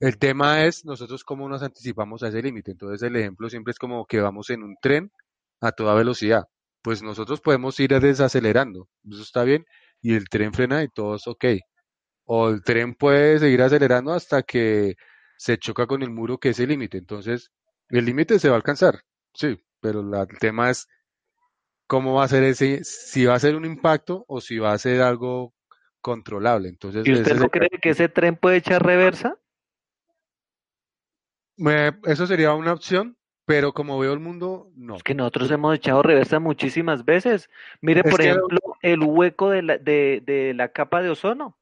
El tema es nosotros cómo nos anticipamos a ese límite. Entonces el ejemplo siempre es como que vamos en un tren a toda velocidad. Pues nosotros podemos ir desacelerando, eso está bien, y el tren frena y todo es ok. O el tren puede seguir acelerando hasta que se choca con el muro que es el límite. Entonces el límite se va a alcanzar, sí, pero el tema es cómo va a ser ese, si va a ser un impacto o si va a ser algo controlable. Entonces ¿Y usted no el- cree que ese tren puede echar reversa? Me- eso sería una opción, pero como veo el mundo, no. Es que nosotros hemos echado reversa muchísimas veces. Mire, Es por ejemplo, el hueco de la, de, de la capa de ozono.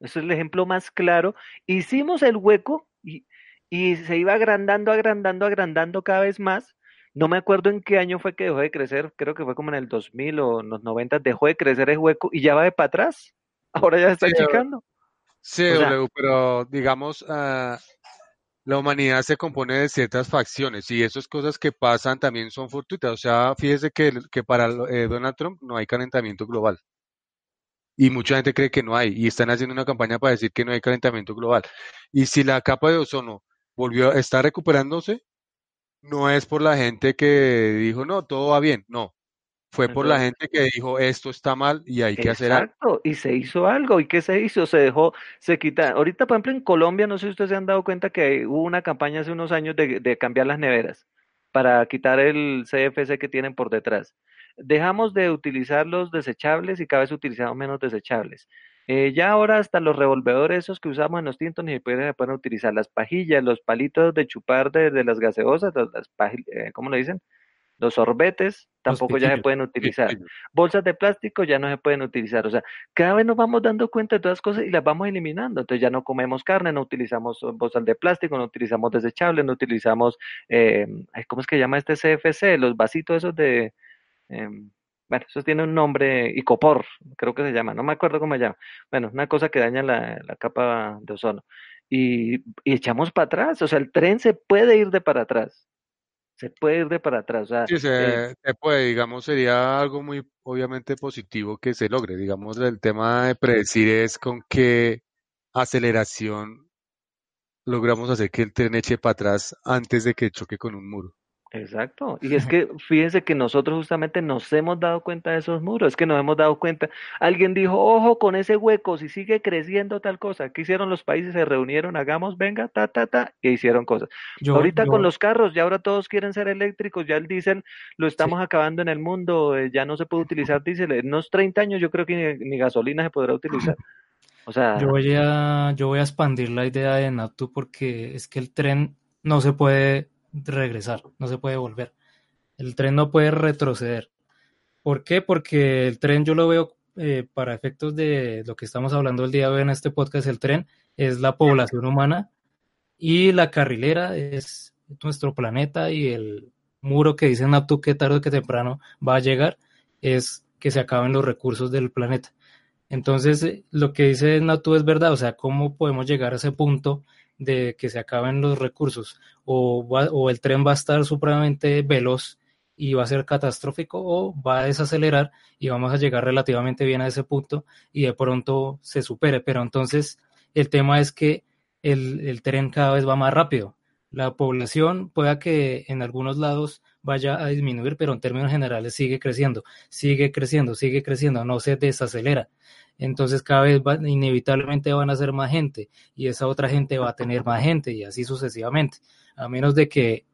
Ese es el ejemplo más claro. Hicimos el hueco y, y se iba agrandando, agrandando, agrandando cada vez más. No me acuerdo en qué año fue que dejó de crecer, creo que fue como en el 2000 o en los 90, dejó de crecer el hueco y ya va de para atrás. Ahora ya se está Sí, achicando. Sí, O sea- W, pero digamos, ah, la humanidad se compone de ciertas facciones y esas cosas que pasan también son fortuitas. O sea, fíjese que, que para eh, Donald Trump no hay calentamiento global. Y mucha gente cree que no hay y están haciendo una campaña para decir que no hay calentamiento global. Y si la capa de ozono volvió, está recuperándose, no es por la gente que dijo, no, todo va bien. No, fue por la gente que dijo, esto está mal y hay que hacer algo. Exacto, y se hizo algo. ¿Y qué se hizo? Se dejó, se quita. Ahorita, por ejemplo, en Colombia, no sé si ustedes se han dado cuenta que hubo una campaña hace unos años de, de cambiar las neveras para quitar el CFC que tienen por detrás. Dejamos de utilizar los desechables y cada vez utilizamos menos desechables. Eh, ya ahora hasta los revolvedores esos que usamos en los tintos ni se pueden, se pueden utilizar. Las pajillas, los palitos de chupar de, de las gaseosas, las, las eh, ¿cómo le dicen? Los sorbetes Los tampoco ya se pueden utilizar bolsas de plástico ya no se pueden utilizar. O sea, cada vez nos vamos dando cuenta de todas las cosas y las vamos eliminando. Entonces ya no comemos carne, no utilizamos eh, bolsas de plástico, no utilizamos desechables, no utilizamos, eh, ¿cómo es que llama este CFC? Los vasitos esos de, eh, bueno, eso tiene un nombre, icopor, creo que se llama, no me acuerdo cómo se llama. Bueno, una cosa que daña la, la capa de ozono. Y, y echamos para atrás, o sea, el tren se puede ir de para atrás. Se puede ir de para atrás. O sea, Sí, eh, se puede, digamos, sería algo muy obviamente positivo que se logre. Digamos, el tema de predecir es con qué aceleración logramos hacer que el tren eche para atrás antes de que choque con un muro. Exacto. Y es que fíjense que nosotros justamente nos hemos dado cuenta de esos muros, es que nos hemos dado cuenta. Alguien dijo, ojo con ese hueco, si sigue creciendo tal cosa. ¿Qué hicieron los países? Se reunieron, hagamos, venga, ta, ta, ta, y hicieron cosas. Yo, Ahorita yo- con los carros, ya ahora todos quieren ser eléctricos, ya el diésel lo estamos acabando en el mundo, eh, ya no se puede utilizar diésel. En unos 30 años yo creo que ni, ni gasolina se podrá utilizar. O sea, Yo voy a, yo voy a expandir la idea de Natu porque es que el tren no se puede regresar, no se puede volver. El tren no puede retroceder. ¿Por qué? Porque el tren yo lo veo eh, para efectos de lo que estamos hablando el día de hoy en este podcast, el tren es la población humana y la carrilera es nuestro planeta y el muro que dice Natu que tarde o que temprano va a llegar es que se acaben los recursos del planeta. Entonces, eh, lo que dice Natu es verdad, o sea, ¿cómo podemos llegar a ese punto de que se acaben los recursos? O, va- o el tren va a estar supremamente veloz y va a ser catastrófico, o va a desacelerar y vamos a llegar relativamente bien a ese punto y de pronto se supere. Pero entonces, el tema es que el, el tren cada vez va más rápido. La población pueda que en algunos lados vaya a disminuir, pero en términos generales sigue creciendo, sigue creciendo, sigue creciendo, no se desacelera. Entonces cada vez va- inevitablemente van a ser más gente y esa otra gente va a tener más gente y así sucesivamente. A menos de que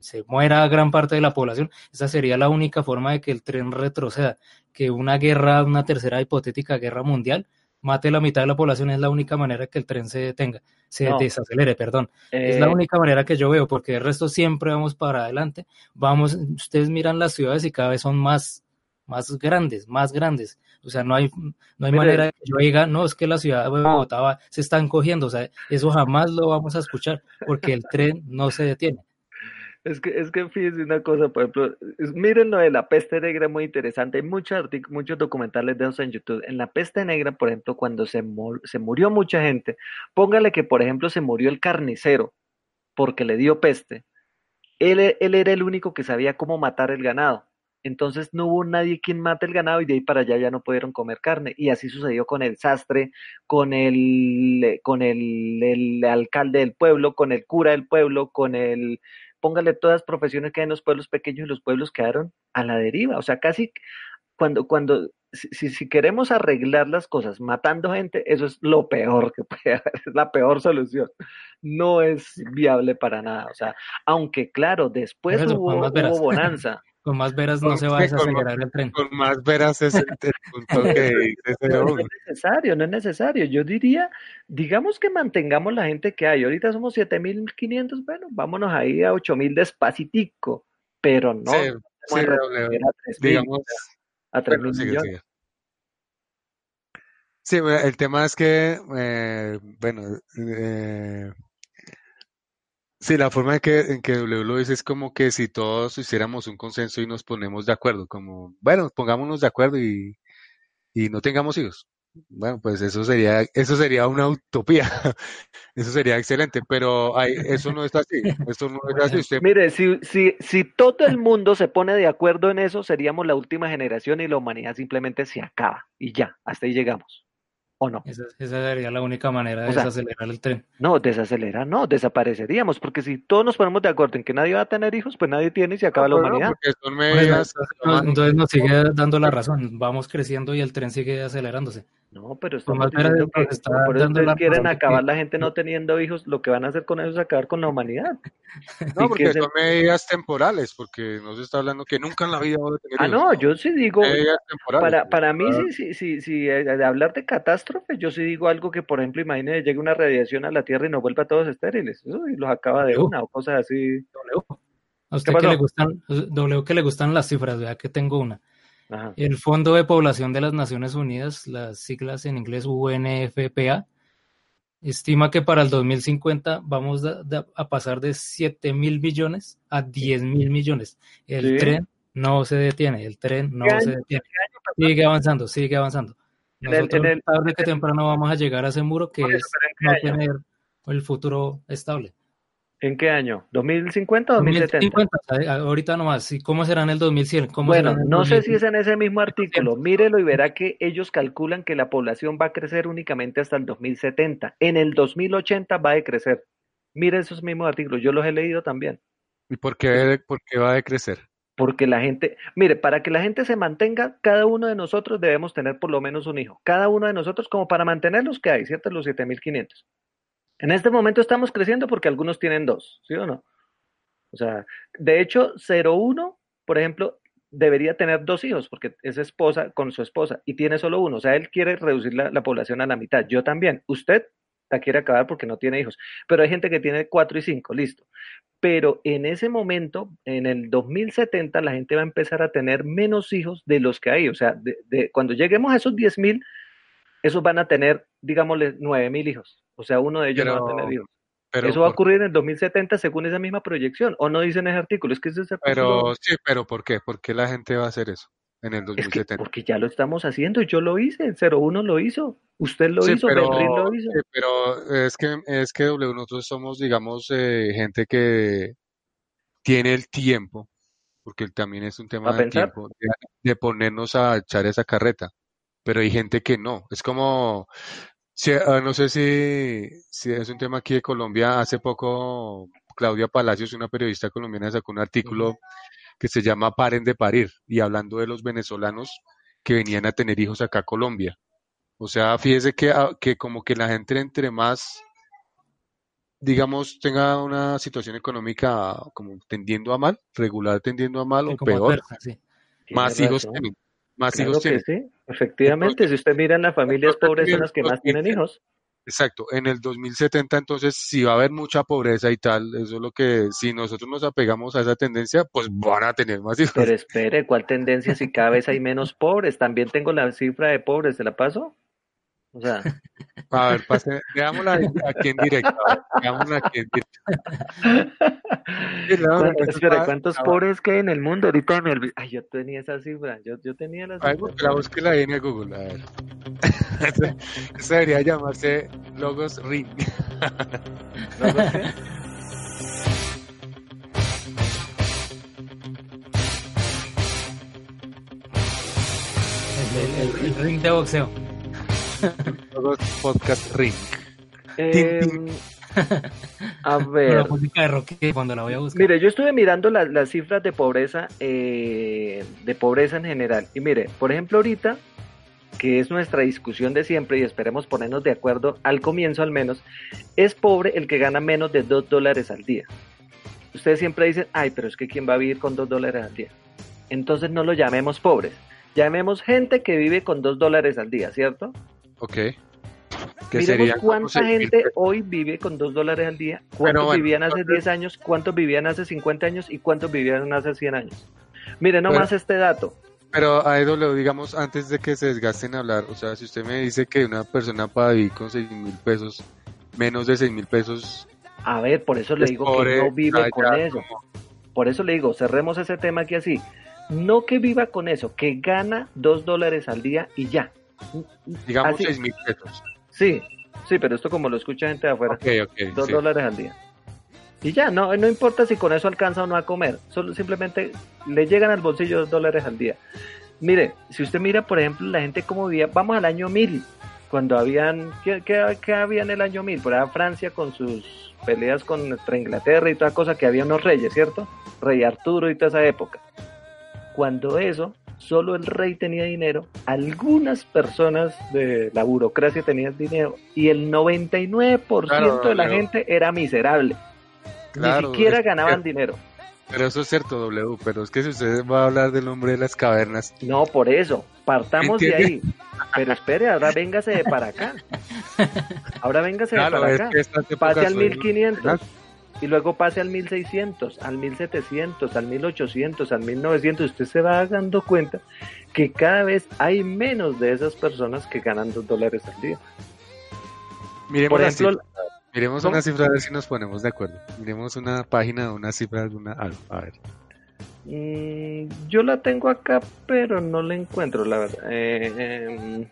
se muera gran parte de la población, esa sería la única forma de que el tren retroceda, que una guerra, una tercera hipotética guerra mundial, mate la mitad de la población, es la única manera que el tren se detenga, se No. desacelere, perdón. Es la eh, única manera que yo veo, porque el resto siempre vamos para adelante. Vamos, ustedes miran las ciudades y cada vez son más, más grandes, más grandes. O sea, no hay, no hay Mire. manera de que yo diga, no, es que la ciudad de Bogotá va- se están cogiendo. O sea, eso jamás lo vamos a escuchar, porque el tren no se detiene. Es que, es que fíjense una cosa, por ejemplo, miren lo de la peste negra, muy interesante. Hay muchos, muchos documentales de eso en YouTube. En la peste negra, por ejemplo, cuando se, se murió mucha gente, póngale que, por ejemplo, se murió el carnicero porque le dio peste. Él, él era el único que sabía cómo matar el ganado. Entonces no hubo nadie quien mate el ganado y de ahí para allá ya no pudieron comer carne. Y así sucedió con el sastre, con el, con el, el alcalde del pueblo, con el cura del pueblo, con el póngale todas las profesiones que hay en los pueblos pequeños y los pueblos quedaron a la deriva. O sea, casi cuando, cuando, si, si queremos arreglar las cosas matando gente, eso es lo peor que puede haber, es la peor solución. No es viable para nada. O sea, aunque claro, después hubo, hubo bonanza. Con más veras no se va a desacelerar el tren. Con más veras es el, punto que dice no, es necesario, no es necesario. Yo diría, digamos que mantengamos la gente que hay. Ahorita somos 7.500, bueno, vámonos ahí a 8.000 despacitico, pero no. Sí, sí, a digamos, a 3 bueno, millones. Sí, el tema es que, eh, bueno, eh, Sí, la forma en que, en que W lo dice es como que si todos hiciéramos un consenso y nos ponemos de acuerdo, como, bueno, pongámonos de acuerdo y, y no tengamos hijos. Bueno, pues eso sería, eso sería una utopía. Eso sería excelente, pero hay, eso no es así. Eso no es así. Mire, si, si, si todo el mundo se pone de acuerdo en eso, seríamos la última generación y la humanidad simplemente se acaba y ya, hasta ahí llegamos. ¿O no? Esa, sería la única manera de desacelerar el tren. No, desacelerar, no, desapareceríamos, porque si todos nos ponemos de acuerdo en que nadie va a tener hijos, pues nadie tiene y se acaba la humanidad. entonces nos sigue dando la razón, vamos creciendo y el tren sigue acelerándose. No, pero estamos diciendo que, por eso ustedes quieren acabar la gente no teniendo hijos, lo que van a hacer con eso es acabar con la humanidad. No, porque son medidas temporales, porque no se está hablando que nunca en la vida va a tener Ah, no, yo sí digo, para, para mí, sí, sí, sí, sí, eh, de hablar de catástrofe, yo sí digo algo que, por ejemplo, imagínese, llegue una radiación a la Tierra y nos vuelva a todos estériles, eso, y los acaba de una, o cosas así. A usted que le gustan, W que le gustan las cifras, vea que tengo una. El Fondo de Población de las Naciones Unidas, las siglas en inglés UNFPA, estima que para el 2050 vamos a, pasar de 7 mil millones a 10 mil millones. El tren no se detiene, el tren no se detiene. Sigue avanzando, sigue avanzando. Nosotros tarde que temprano vamos a llegar a ese muro que es no tener el futuro estable. ¿En qué año? ¿2050 o 2070? 2050, ahorita nomás. ¿Y cómo será en el 2100? ¿Cómo bueno, no sé si es en ese mismo artículo. Mírelo y verá que ellos calculan que la población va a crecer únicamente hasta el 2070. En el 2080 va a decrecer. Mire esos mismos artículos, yo los he leído también. ¿Y por qué, por qué va a decrecer? Porque la gente, mire, para que la gente se mantenga, cada uno de nosotros debemos tener por lo menos un hijo. Cada uno de nosotros, como para mantener los que hay, ¿cierto? Los 7500. En este momento estamos creciendo porque algunos tienen dos, ¿sí o no? O sea, de hecho, 01, por ejemplo, debería tener dos hijos porque es esposa con su esposa y tiene solo uno. O sea, él quiere reducir la, población a la mitad. Yo también. Usted la quiere acabar porque no tiene hijos. Pero hay gente que tiene cuatro y cinco, listo. Pero en ese momento, en el 2070, la gente va a empezar a tener menos hijos de los que hay. O sea, de, cuando lleguemos a esos 10 mil, esos van a tener, digámosle, 9 mil hijos. O sea, uno de ellos no va a tener hijos. Eso va a ocurrir en el 2070 según esa misma proyección. ¿O no dicen ese artículo? Es que ese es Pero sí, pero ¿por qué? ¿Por qué la gente va a hacer eso en el 2070? porque ya lo estamos haciendo. Yo lo hice. El 01 lo hizo. Usted lo hizo. Pero, lo hizo. pero es que, es que W, nosotros somos, digamos, eh, gente que tiene el tiempo, porque también es un tema de tiempo, de ponernos a echar esa carreta. Pero hay gente que no. Es como Sí, ah, no sé si, si es un tema aquí de Colombia. Hace poco Claudia Palacios, una periodista colombiana, sacó un artículo que se llama Paren de parir y hablando de los venezolanos que venían a tener hijos acá a Colombia. O sea, fíjese que, ah, que como que la gente entre más, digamos, tenga una situación económica como tendiendo a mal, regular tendiendo a mal o peor, más hijos tienen más hijos Sí, efectivamente, si usted mira en las familias pobres son las que más tienen hijos. Exacto, en el 2070 entonces si va a haber mucha pobreza y tal, eso es lo que si nosotros nos apegamos a esa tendencia, pues van a tener más hijos. Pero espere, ¿cuál tendencia si cada vez hay menos pobres? También tengo la cifra de pobres, ¿se la paso? O sea. A ver, pase, veámosla aquí en directo. Digámosla que- ¿Cuántos, espera, ¿cuántos pobres que hay en el mundo? Ahorita me olvidé. Ay, yo tenía esa cifra. Yo, yo tenía la Ay, cifra. búsquela, búsquela ahí en el Google. A ver. Eso- Eso debería llamarse Logos Ring. ¿Logos qué? El, el- el ring de boxeo. Podcast Ring. Em, a ver. la música de Rocky cuando la voy a buscar. Mire, yo estuve mirando la- las cifras de pobreza, eh, de pobreza en general. Y mire, por ejemplo, ahorita, que es nuestra discusión de siempre y esperemos ponernos de acuerdo al comienzo al menos, es pobre el que gana menos de 2 dólares al día. Ustedes siempre dicen, ay, pero es que ¿quién va a vivir con 2 dólares al día? Entonces no lo llamemos pobres. Llamemos gente que vive con 2 dólares al día, ¿cierto? Ok. Que Miremos serían como cuánta 6.000 gente hoy vive con 2 dólares al día, cuántos bueno, vivían hace entonces- 10 años, cuántos vivían hace 50 años y cuántos vivían hace 100 años. Mire nomás Bueno. este dato. Pero a EW, digamos, antes de que se desgasten a hablar, o sea, si usted me dice que una persona para vivir con 6 mil pesos, menos de 6 mil pesos, A ver, por eso le digo pobre, que no vive ya- con eso. como- Por eso le digo, cerremos ese tema aquí así. No que viva con eso, que gana 2 dólares al día y ya. Digamos Así- 6 mil pesos. Sí, sí, pero esto como lo escucha gente de afuera. Ok, ok. dos sí. dólares al día. Y ya, no, no importa si con eso alcanza o no a comer, solo simplemente le llegan al bolsillo dos dólares al día. Mire, si usted mira, por ejemplo, la gente como vivía, vamos al año 1000, cuando habían, ¿qué, qué, qué había en el año 1000? Por allá Francia con sus peleas contra Inglaterra y toda cosa, que había unos reyes, ¿cierto? Rey Arturo y toda esa época. Cuando eso, solo el rey tenía dinero, algunas personas de la burocracia tenían dinero y el 99% Claro, de la gente era miserable. Claro, Ni siquiera ganaban dinero. Pero eso es cierto, W, pero es que si usted va a hablar del hombre de las cavernas, No, por eso, partamos de ahí. Pero espere, ahora véngase de para acá. Ahora véngase de para acá. Pase al son- 1500 y luego pase al 1600, al 1700, al 1800, al 1900. Usted se va dando cuenta que cada vez hay menos de esas personas que ganan dos dólares al día. Miremos Por ejemplo, cifra. Miremos una cifra a ver si nos ponemos de acuerdo. Miremos una página, una cifra, alguna algo. A ver. Mm, yo la tengo acá, pero no la encuentro, la verdad. Eh, eh,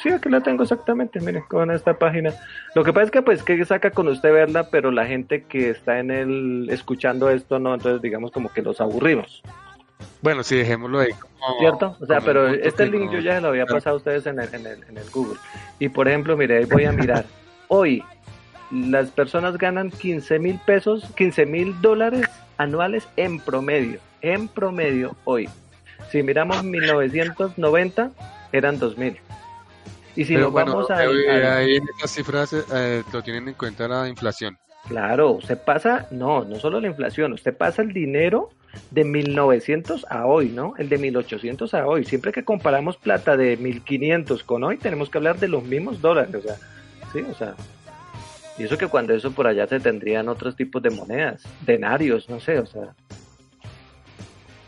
sí, aquí la tengo exactamente. Miren, con esta página. Lo que pasa es que, pues, que saca con usted verla, pero la gente que está en el escuchando esto, no, entonces digamos como que los aburrimos, Bueno, sí, dejémoslo ahí. como- ¿cierto? O sea, pero este link no- yo ya se lo había pasado a ustedes en el, en el, en el Google. Y por ejemplo, mire, ahí voy a mirar. Hoy, las personas ganan 15 mil pesos, 15 mil dólares anuales en promedio. En promedio hoy. Si miramos 1990, eran 2 mil. Y si Pero nos bueno, vamos al, eh, ahí en estas cifras eh, lo tienen en cuenta la inflación. Claro, usted pasa, no, no solo la inflación, usted pasa el dinero de 1900 a hoy, ¿no? El de 1800 a hoy. Siempre que comparamos plata de 1500 con hoy, tenemos que hablar de los mismos dólares, o sea, sí, o sea. Y eso que cuando eso por allá se tendrían otros tipos de monedas, denarios, no sé, o sea.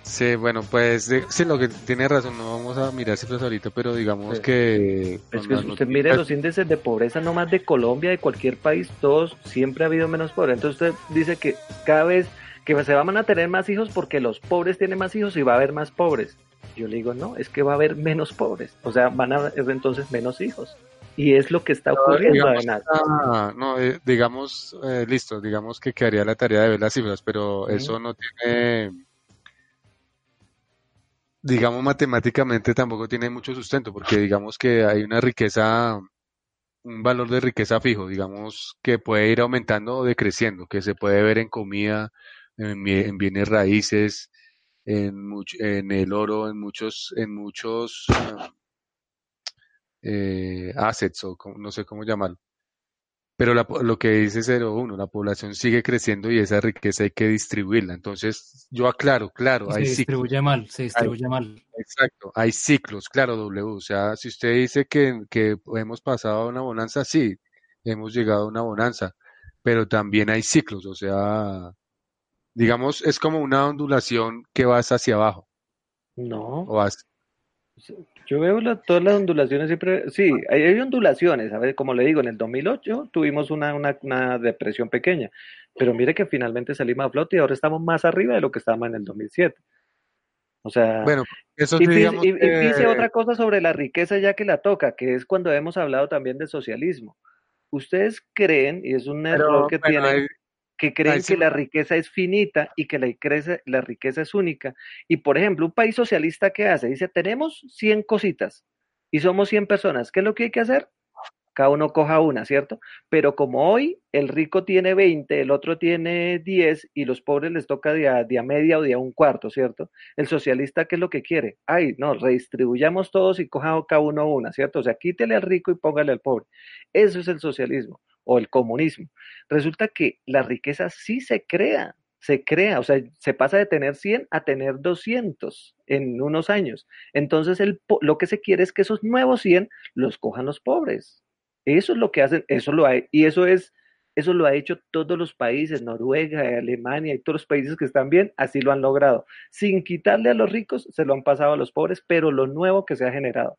Sí, bueno, pues de- sí, lo que tiene razón, no vamos a mirar cifras ahorita, pero digamos Sí. que... Es con que las usted mire noticias- los índices de pobreza no más de Colombia, de cualquier país, todos siempre ha habido menos pobres. Entonces usted dice que cada vez que se van a tener más hijos porque los pobres tienen más hijos y va a haber más pobres. Yo le digo, no, es que va a haber menos pobres. O sea, van a haber entonces menos hijos. Y es lo que está ocurriendo digamos, además. ah, no, eh, digamos, eh, listo, digamos que quedaría la tarea de ver las cifras, pero eso no tiene, digamos, matemáticamente tampoco tiene mucho sustento, porque digamos que hay una riqueza, un valor de riqueza fijo, digamos, que puede ir aumentando o decreciendo, que se puede ver en comida, en, bie- en bienes raíces, en, much- en el oro, en muchos, en muchos ah, eh, assets o como- no sé cómo llamarlo. Pero la po- lo que dice 01, la población sigue creciendo y esa riqueza hay que distribuirla. Entonces, yo aclaro, claro, se hay ciclos. distribuye mal, se distribuye mal. Exacto, hay ciclos, claro, W. O sea, si usted dice que, que hemos pasado a una bonanza, sí, hemos llegado a una bonanza, pero también hay ciclos, o sea, digamos, es como una ondulación que vas hacia abajo, No, o vas, Yo veo todas las ondulaciones siempre, sí, hay, ondulaciones, a ver, como le digo, en el 2008 tuvimos una, una, depresión pequeña, pero mire que finalmente salimos a flote y ahora estamos más arriba de lo que estábamos en el 2007. O sea, bueno, eso y, dice otra cosa sobre la riqueza ya que la toca, que es cuando hemos hablado también de socialismo. Ustedes creen, y es un error que tienen, que creen que la riqueza es finita y que la riqueza, la riqueza es única. Y por ejemplo, un país socialista que hace, dice, tenemos 100 cositas y somos 100 personas, ¿qué es lo que hay que hacer? Cada uno coja una, ¿cierto? Pero como hoy el rico tiene 20, el otro tiene 10 y los pobres les toca de a, media o de a un cuarto, ¿cierto? El socialista, ¿qué es lo que quiere? Ay, no, redistribuyamos todos y coja cada uno una, ¿cierto? O sea, quítele al rico y póngale al pobre. Eso es el socialismo o el comunismo. Resulta que la riqueza sí se crea, se crea, o sea, se pasa de tener 100 a tener 200 en unos años. Entonces, el, lo que se quiere es que esos nuevos 100 los cojan los pobres. Eso es lo que hacen, eso lo hay, y eso es, eso lo ha hecho todos los países, Noruega, Alemania y todos los países que están bien, así lo han logrado. Sin quitarle a los ricos, se lo han pasado a los pobres, pero lo nuevo que se ha generado.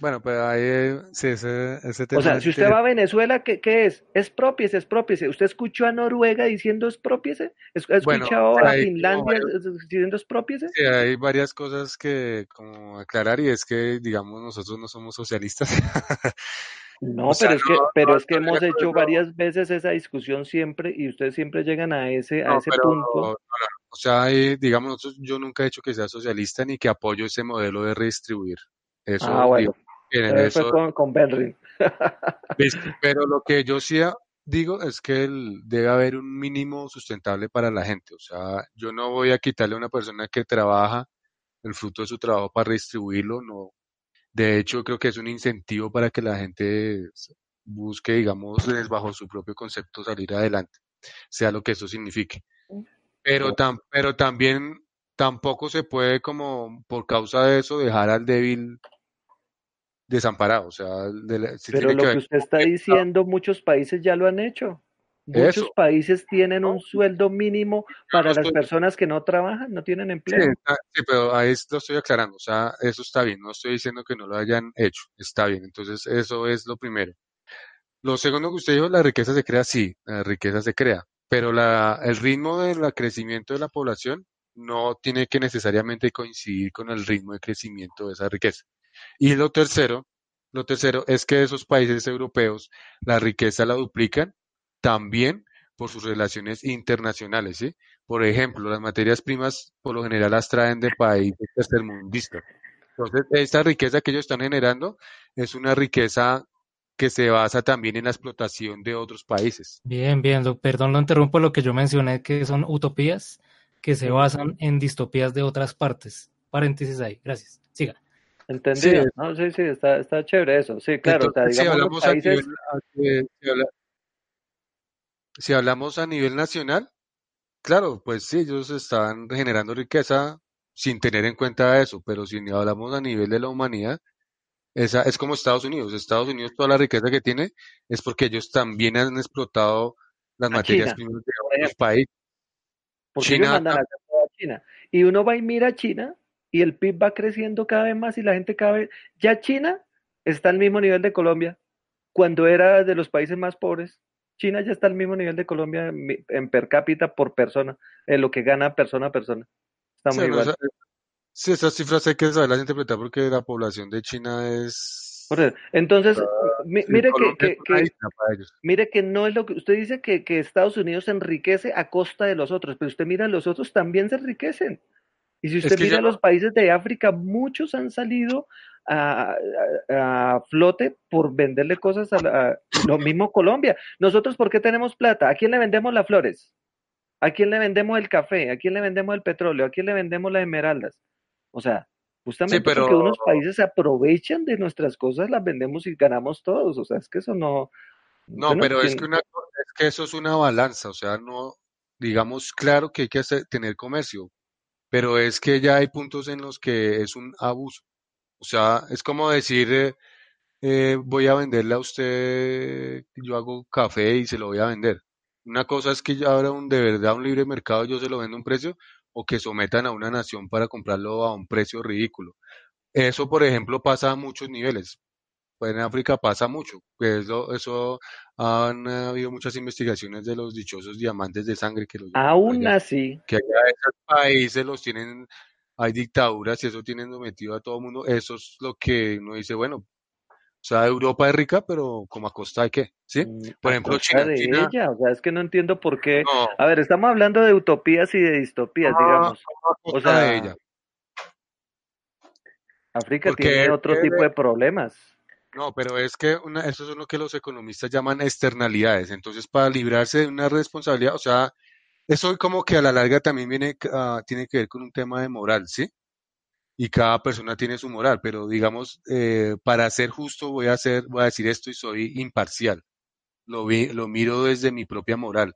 Bueno, pues ahí sí, ese, ese tema. O sea, si usted va a Venezuela, ¿qué, qué es? Es propiese, es propiese. ¿Usted escuchó a Noruega diciendo es propiese? ¿Ha escuchado a Finlandia diciendo es propiese? Sí, hay varias cosas que como aclarar y es que, digamos, nosotros no somos socialistas. No, pero es que, pero es que hemos hecho varias veces esa discusión siempre y ustedes siempre llegan a ese, a ese punto. o sea, digamos, nosotros, yo nunca he dicho que sea socialista ni que apoyo ese modelo de redistribuir. Eso, ah, bueno. Eso, con, con Pero lo que yo sí digo es que debe haber un mínimo sustentable para la gente. O sea, yo no voy a quitarle a una persona que trabaja el fruto de su trabajo para redistribuirlo. No. De hecho, creo que es un incentivo para que la gente busque, digamos, bajo su propio concepto salir adelante, sea lo que eso signifique. Pero, pero también tampoco se puede como por causa de eso dejar al débil desamparado. O sea, Pero lo que, usted está diciendo, muchos países ya lo han hecho. Muchos países tienen un sueldo mínimo para las personas que no trabajan, no tienen empleo. Sí, pero ahí lo estoy aclarando. O sea, eso está bien. No estoy diciendo que no lo hayan hecho. Está bien. Entonces, eso es lo primero. Lo segundo que usted dijo, la riqueza se crea, sí, la riqueza se crea. Pero la, el ritmo del crecimiento de la población no tiene que necesariamente coincidir con el ritmo de crecimiento de esa riqueza. Y lo tercero, lo tercero es que esos países europeos la riqueza la duplican también por sus relaciones internacionales, ¿sí? Por ejemplo, las materias primas por lo general las traen de países tercermundistas. Entonces, esta riqueza que ellos están generando es una riqueza que se basa también en la explotación de otros países. Bien, bien, perdón, lo interrumpo, lo que yo mencioné que son utopías que se basan en distopías de otras partes. Paréntesis ahí, gracias. Siga. Entendido, sí. ¿no? Sí, sí, está, está chévere eso. Sí, claro, si hablamos a nivel, si, hablamos a nivel nacional, claro, pues sí, ellos están generando riqueza sin tener en cuenta eso, pero si hablamos a nivel de la humanidad, esa es como Estados Unidos. Estados Unidos, toda la riqueza que tiene es porque ellos también han explotado las materias primas de otros países. China, China. Y uno va y mira a China y el PIB va creciendo cada vez más y la gente cada vez... Ya China está al mismo nivel de Colombia. Cuando era de los países más pobres, China ya está al mismo nivel de Colombia en, per cápita por persona, en lo que gana persona a persona. Está muy igual. sí, esas cifras hay que saberlas interpretar porque la población de China es... Entonces, mire que, mire que no es lo que usted dice que, que Estados Unidos se enriquece a costa de los otros, pero usted mira, los otros también se enriquecen. Y si usted mira los países de África, muchos han salido a, flote por venderle cosas a, lo mismo Colombia. Nosotros, ¿por qué tenemos plata? ¿A quién le vendemos las flores? ¿A quién le vendemos el café? ¿A quién le vendemos el petróleo? ¿A quién le vendemos las esmeraldas? O sea, justamente porque unos países se aprovechan de nuestras cosas, las vendemos y ganamos todos. O sea, es que eso no. No, pero es, que una, es que eso es una balanza. O sea, no, digamos, claro que hay que hacer, tener comercio, pero es que ya hay puntos en los que es un abuso. O sea, es como decir, eh, eh, voy a venderle a usted, yo hago café y se lo voy a vender. Una cosa es que ya ahora un, de verdad un libre mercado yo se lo vendo a un precio o que sometan a una nación para comprarlo a un precio ridículo. Eso, por ejemplo, pasa a muchos niveles. Pues en África pasa mucho. Pues eso, eso han habido muchas investigaciones de los dichosos diamantes de sangre que los Aún así. Que allá esos países los tienen, hay dictaduras y eso tienen sometido a todo el mundo. Eso es lo que uno dice, bueno, o sea, Europa es rica, pero como a costa de qué, ¿sí? Mm, Por ejemplo, China, de China, ella, o sea, es que no entiendo por qué. no, A ver, estamos hablando de utopías y de distopías, no, digamos. O costa de sea, ella. África Porque tiene otro tipo que, de problemas. No, pero es que una, eso es lo que los economistas llaman externalidades. Entonces, para librarse de una responsabilidad, o sea, eso como que a la larga también viene, ah, tiene que ver con un tema de moral, ¿sí? Y cada persona tiene su moral, pero digamos, eh, para ser justo voy a hacer, voy a decir esto y soy imparcial. Lo vi, lo miro desde mi propia moral.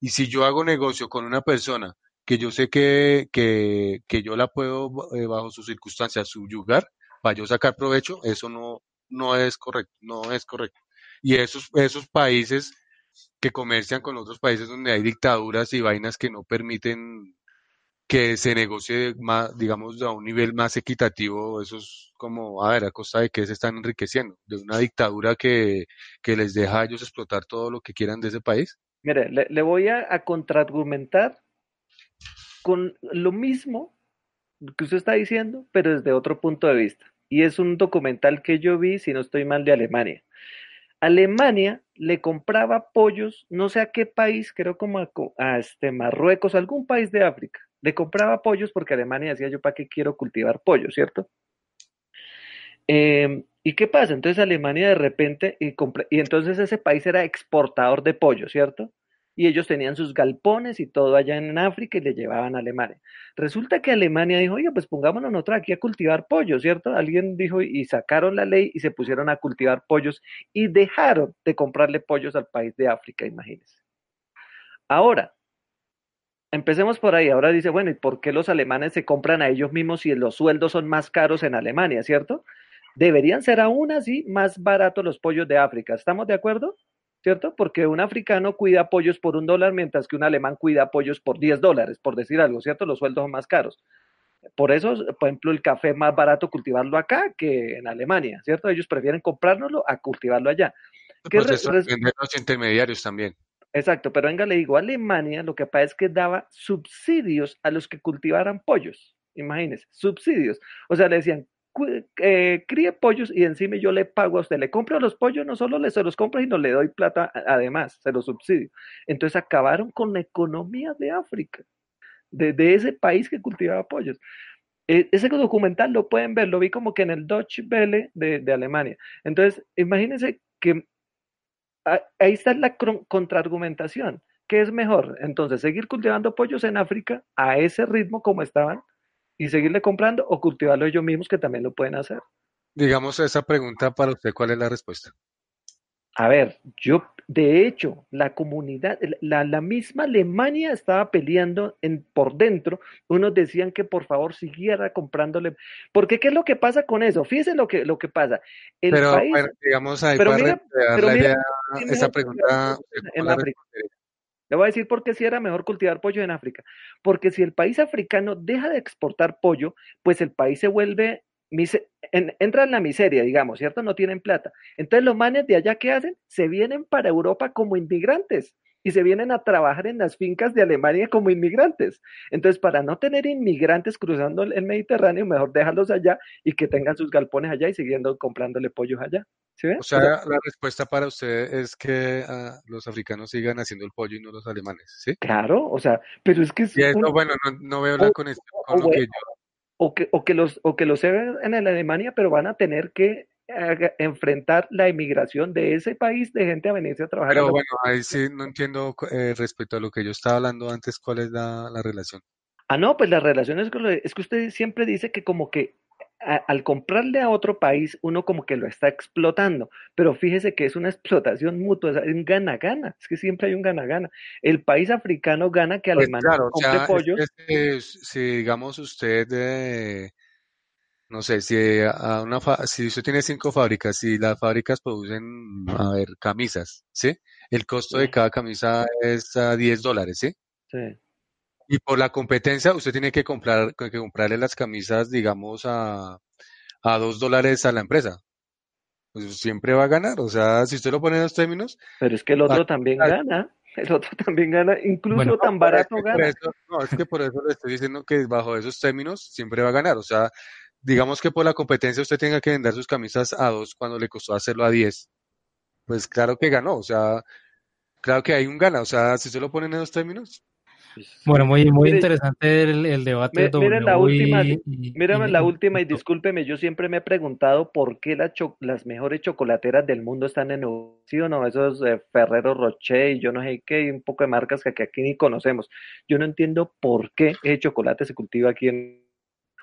Y si yo hago negocio con una persona que yo sé que, que, que yo la puedo, eh, bajo sus circunstancias, subyugar, para yo sacar provecho, eso no, no es correcto, no es correcto. Y esos, esos países que comercian con otros países donde hay dictaduras y vainas que no permiten que se negocie más, digamos, a un nivel más equitativo, eso es como, a ver, a costa de que se están enriqueciendo, de una dictadura que, que les deja a ellos explotar todo lo que quieran de ese país. Mire, le, voy a, a contraargumentar con lo mismo que usted está diciendo, pero desde otro punto de vista. Y es un documental que yo vi, si no estoy mal, de Alemania. Alemania le compraba pollos, no sé a qué país, creo como a, este Marruecos, algún país de África. Le compraba pollos porque Alemania decía yo para qué quiero cultivar pollo, ¿cierto? Eh, ¿y qué pasa? Entonces Alemania de repente, y entonces ese país era exportador de pollo, ¿cierto? Y ellos tenían sus galpones y todo allá en África y le llevaban a Alemania. Resulta que Alemania dijo, oye, pues pongámonos nosotros aquí a cultivar pollo, ¿cierto? Alguien dijo y sacaron la ley y se pusieron a cultivar pollos y dejaron de comprarle pollos al país de África, imagínense. Ahora, Empecemos por ahí. Ahora dice, bueno, ¿y por qué los alemanes se compran a ellos mismos si los sueldos son más caros en Alemania, ¿cierto? Deberían ser aún así más baratos los pollos de África. ¿Estamos de acuerdo? ¿Cierto? Porque un africano cuida pollos por un dólar, mientras que un alemán cuida pollos por 10 dólares, por decir algo, ¿cierto? Los sueldos son más caros. Por eso, por ejemplo, el café es más barato cultivarlo acá que en Alemania, ¿cierto? Ellos prefieren comprárnoslo a cultivarlo allá. ¿Qué los intermediarios también. Exacto, pero venga, le digo, Alemania lo que pasa es que daba subsidios a los que cultivaran pollos. Imagínese, subsidios. O sea, le decían, "Cu- eh, críe pollos y encima yo le pago a usted. Le compro los pollos, no solo le se los compro, sino le doy plata además, se los subsidio. Entonces acabaron con la economía de África, de, ese país que cultivaba pollos. Eh, ese documental lo pueden ver, lo vi como que en el Deutsche Welle de, Alemania. Entonces, imagínense que Ah, ahí está la contraargumentación. ¿Qué es mejor? Entonces, seguir cultivando pollos en África a ese ritmo como estaban y seguirle comprando o cultivarlo ellos mismos que también lo pueden hacer. Digamos esa pregunta para usted, ¿cuál es la respuesta? A ver, yo, de hecho, la comunidad, la, la misma Alemania estaba peleando en, por dentro. Unos decían que por favor siguiera comprándole. Porque, ¿qué es lo que pasa con eso? Fíjense lo que, lo que pasa. El Pero país, bueno, digamos ahí pero para mira, redondear pero la mira, idea, mira esa pregunta. Le voy a decir por qué si era mejor cultivar pollo en África. Porque si el país africano deja de exportar pollo, pues el país se vuelve, en- entra en la miseria, digamos, ¿cierto? No tienen plata. Entonces los manes de allá, ¿qué hacen? Se vienen para Europa como inmigrantes y se vienen a trabajar en las fincas de Alemania como inmigrantes. Entonces, para no tener inmigrantes cruzando el Mediterráneo, mejor dejarlos allá y que tengan sus galpones allá y siguiendo comprándole pollos allá. O sea, la respuesta para usted es que ah, los africanos sigan haciendo el pollo y no los alemanes, ¿sí? claro, o sea, pero es que es Y eso, un- bueno, no, no veo la o- conexión o con lo bueno, que yo... o que, o que los o que los hagan en la Alemania, pero van a tener que enfrentar la inmigración de ese país de gente a venirse a trabajar. Pero la- bueno, ahí sí no entiendo eh, respecto a lo que yo estaba hablando antes, ¿cuál es la, la relación? Ah, no, pues las relaciones con lo- es que usted siempre dice que como que a- al comprarle a otro país, uno como que lo está explotando, pero fíjese que es una explotación mutua, es un gana-gana, es que siempre hay un gana-gana. El país africano gana que Pues Alemania claro, o compre sea, es pollos, que si, si digamos usted, eh, no sé, si a una fa- si usted tiene cinco fábricas, si las fábricas producen, a ver, camisas, ¿sí? El costo de cada camisa es a 10 dólares, ¿sí? sí, Y por la competencia, usted tiene que comprar, que comprarle las camisas, digamos, a, a dos dólares a la empresa. Pues siempre va a ganar. O sea, si usted lo pone en los términos. Pero es que el otro también gana. El otro también gana, incluso tan barato gana. no, es que por eso le estoy diciendo que bajo esos términos siempre va a ganar. O sea, digamos que por la competencia usted tenga que vender sus camisas a dos cuando le costó hacerlo a diez. Pues claro que ganó. O sea, claro que hay un gana. O sea, si usted lo pone en esos términos, bueno, muy, muy interesante el, debate. de miren la última, y, la última y discúlpeme, yo siempre me he preguntado por qué las mejores chocolateras del mundo están en Europa, ¿sí o no? Esos eh, Ferrero Rocher y yo no sé qué, y un poco de marcas que aquí ni conocemos. Yo no entiendo por qué ese chocolate se cultiva aquí en...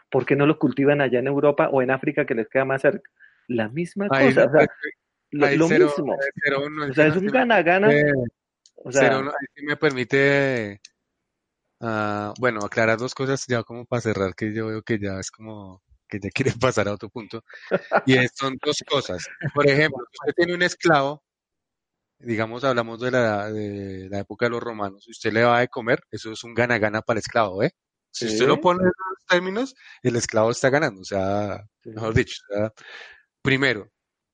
¿Por qué no lo cultivan allá en Europa o en África que les queda más cerca? La misma cosa, o sea, lo, mismo. o sea, es un gana-gana. O sea, si me permite Ah, bueno, aclarar dos cosas ya como para cerrar, que yo veo que ya es como que ya quieren pasar a otro punto. Y son dos cosas. Por ejemplo, usted tiene un esclavo, digamos, hablamos de la, de la época de los romanos, si usted le va a comer, eso es un gana-gana para el esclavo, ¿eh? Si usted lo pone en los términos, el esclavo está ganando, o sea, mejor dicho, primero.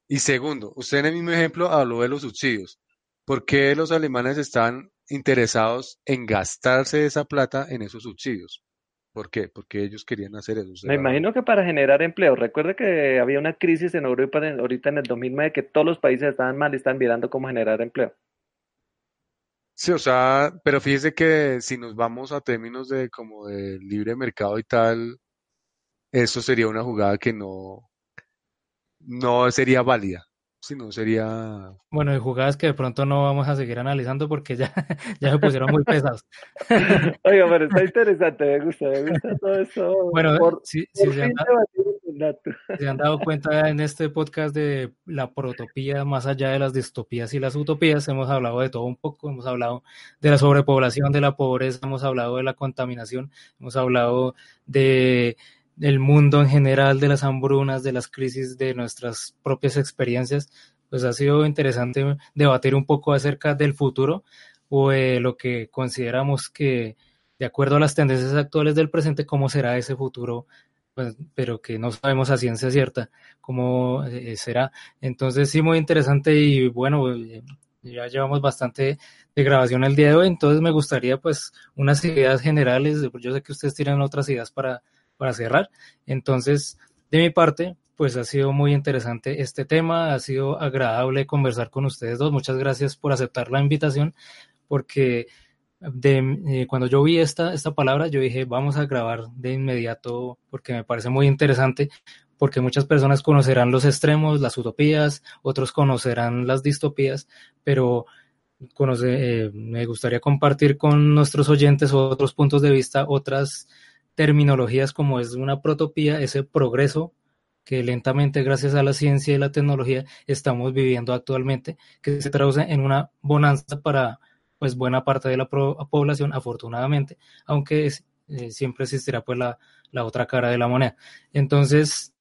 Y segundo, usted en el mismo ejemplo habló de los subsidios. ¿Por qué los alemanes están interesados en gastarse esa plata en esos subsidios. ¿Por qué? Porque ellos querían hacer eso. Me imagino que para generar empleo. Recuerde que había una crisis en Europa ahorita en el 2009 que todos los países estaban mal y están mirando cómo generar empleo. Sí, o sea, pero fíjese que si nos vamos a términos de como de libre mercado y tal, eso sería una jugada que no, no sería válida. Si no, sería... Bueno, de jugadas que de pronto no vamos a seguir analizando porque ya, ya se pusieron muy pesados. Oiga, pero está interesante, me gusta, me gusta todo eso. Bueno, si, se, han dado, cuenta en este podcast de la protopía, más allá de las distopías y las utopías, hemos hablado de todo un poco, hemos hablado de la sobrepoblación, de la pobreza, hemos hablado de la contaminación, hemos hablado de del mundo en general, de las hambrunas, de las crisis, de nuestras propias experiencias, pues ha sido interesante debatir un poco acerca del futuro o lo que consideramos que, de acuerdo a las tendencias actuales del presente, cómo será ese futuro, pues, pero que no sabemos a ciencia cierta cómo eh, será. Entonces sí, muy interesante y bueno, eh, ya llevamos bastante de grabación el día de hoy, entonces me gustaría pues unas ideas generales, yo sé que ustedes tienen otras ideas para para cerrar. Entonces, de mi parte, pues ha sido muy interesante este tema, ha sido agradable conversar con ustedes dos. Muchas gracias por aceptar la invitación, porque de, eh, cuando yo vi esta, esta palabra, yo dije, vamos a grabar de inmediato, porque me parece muy interesante, porque muchas personas conocerán los extremos, las utopías, otros conocerán las distopías, pero eh, me gustaría compartir con nuestros oyentes otros puntos de vista, otras terminologías como es una protopía, ese progreso que lentamente gracias a la ciencia y la tecnología estamos viviendo actualmente, que se traduce en una bonanza para pues buena parte de la población, afortunadamente, aunque eh, siempre existirá pues la, otra cara de la moneda. Entonces,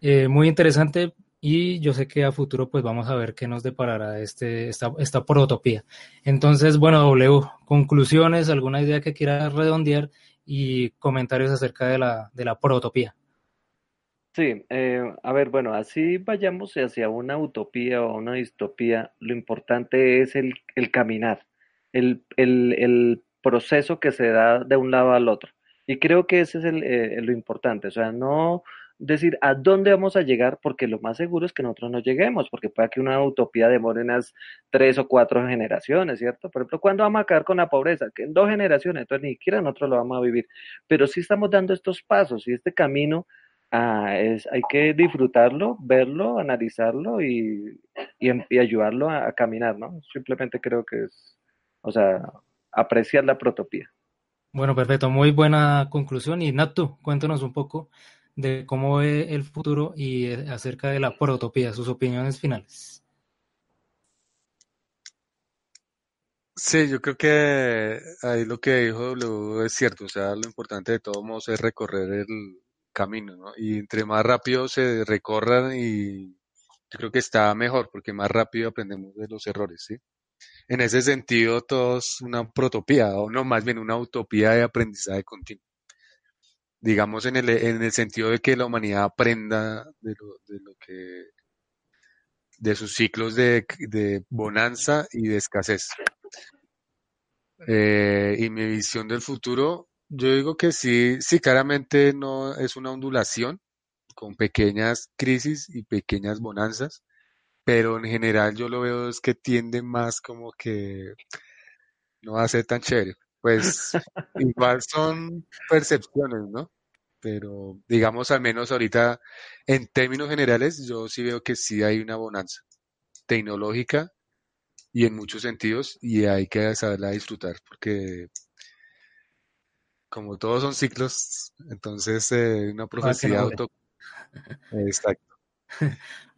eh, muy interesante y yo sé que a futuro pues vamos a ver qué nos deparará este, esta, esta protopía. Entonces, bueno, W, conclusiones, alguna idea que quiera redondear y comentarios acerca de la, de la protopía. Sí, eh, a ver, bueno, así vayamos hacia una utopía o una distopía, lo importante es el, el caminar, el, el, el, proceso que se da de un lado al otro. Y creo que ese es eh, lo importante, o sea, no decir a dónde vamos a llegar, porque lo más seguro es que nosotros no lleguemos, porque puede que una utopía demore unas tres o cuatro generaciones, ¿cierto? Por ejemplo, ¿cuándo vamos a acabar con la pobreza? Que en dos generaciones, entonces ni siquiera nosotros lo vamos a vivir. Pero sí estamos dando estos pasos y este camino ah, hay que disfrutarlo, verlo, analizarlo y, y, ayudarlo a, a, caminar, ¿no? Simplemente creo que es, o sea, apreciar la protopía. Bueno, perfecto, muy buena conclusión. Y Natu, cuéntanos un poco de cómo ve el futuro y eh, acerca de la protopía, sus opiniones finales. Sí, yo creo que ahí lo que dijo W es cierto, o sea, lo importante de todos modos es recorrer el camino, ¿no? Y entre más rápido se recorran y yo creo que está mejor porque más rápido aprendemos de los errores, ¿sí? En ese sentido, todo es una protopía, o no, más bien una utopía de aprendizaje continuo digamos en el, en el sentido de que la humanidad aprenda de lo, de lo que de sus ciclos de, de bonanza y de escasez. Eh, y mi visión del futuro, yo digo que sí, sí, claramente no es una ondulación con pequeñas crisis y pequeñas bonanzas, pero en general yo lo veo es que tiende más como que no va a ser tan chévere. Pues igual son percepciones, ¿no? Pero digamos al menos ahorita en términos generales yo sí veo que sí hay una bonanza tecnológica y en muchos sentidos y hay que saberla disfrutar porque como todos son ciclos, entonces eh, una profecía auto... Exacto.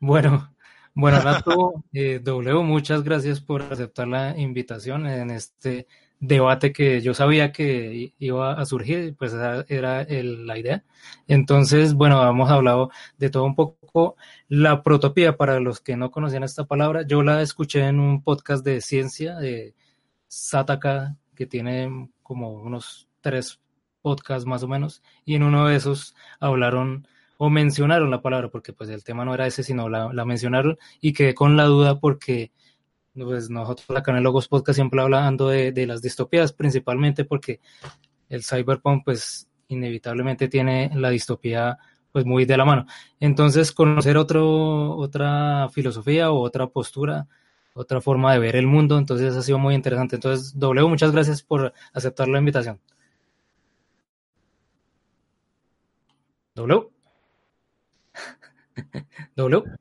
Bueno, bueno, Nato, eh, W, muchas gracias por aceptar la invitación en este debate que yo sabía que iba a surgir, pues era la idea. Entonces, bueno, hemos hablado de todo un poco. La protopía, para los que no conocían esta palabra, yo la escuché en un podcast de ciencia de Sataka, que tiene como unos tres podcasts más o menos, y en uno de esos hablaron o mencionaron la palabra, porque pues el tema no era ese, sino la, la mencionaron y quedé con la duda porque pues nosotros acá en el Logos Podcast siempre hablando de, de las distopías, principalmente porque el cyberpunk pues inevitablemente tiene la distopía pues muy de la mano. Entonces, conocer otro, otra filosofía o otra postura, otra forma de ver el mundo, entonces ha sido muy interesante. Entonces, W, muchas gracias por aceptar la invitación. W. w.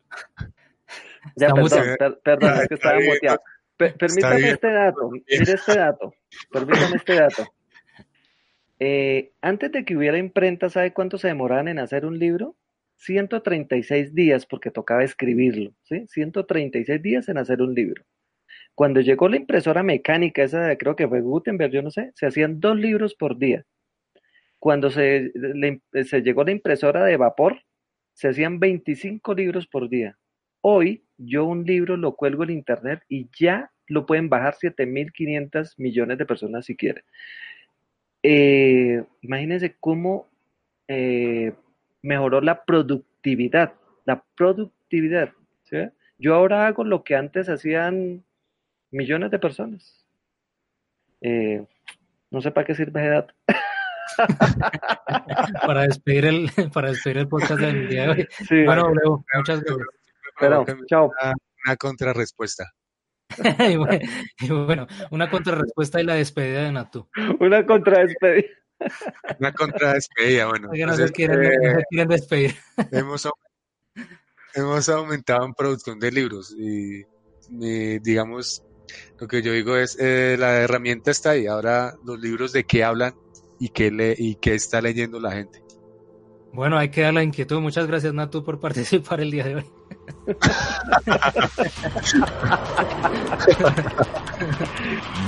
Ya, perdón, perdón, es que estaba muteado. permítame este dato, mire este dato, permítame este dato. Eh, antes de que hubiera imprenta, ¿sabe cuánto se demoraban en hacer un libro? 136 días porque tocaba escribirlo, ¿sí? 136 días en hacer un libro. Cuando llegó la impresora mecánica, esa creo que fue Gutenberg, yo no sé, se hacían dos libros por día. Cuando se, se llegó la impresora de vapor, se hacían 25 libros por día. Hoy yo un libro lo cuelgo en internet y ya lo pueden bajar 7.500 millones de personas si quieren. Eh, imagínense cómo eh, mejoró la productividad, la productividad. Yo ahora hago lo que antes hacían millones de personas. Eh, no sé para qué sirve ese dato. para despedir el para despedir el podcast del día de hoy. bueno, muchas gracias. Pero, chao. Una, contrarrespuesta. y, bueno, una contrarrespuesta y la despedida de Natu. Una contradespedida. Una contradespedida, bueno. no, se quieren, eh, quieren, despedir. hemos, hemos aumentado en producción de libros y, digamos, lo que yo digo es, eh, la herramienta está ahí. Ahora los libros de qué hablan y qué, le, y qué está leyendo la gente. Bueno, hay que dar la inquietud. Muchas gracias, Natu, por participar el día de hoy.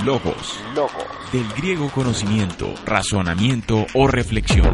Logos. Logos. Del griego conocimiento, razonamiento o reflexión.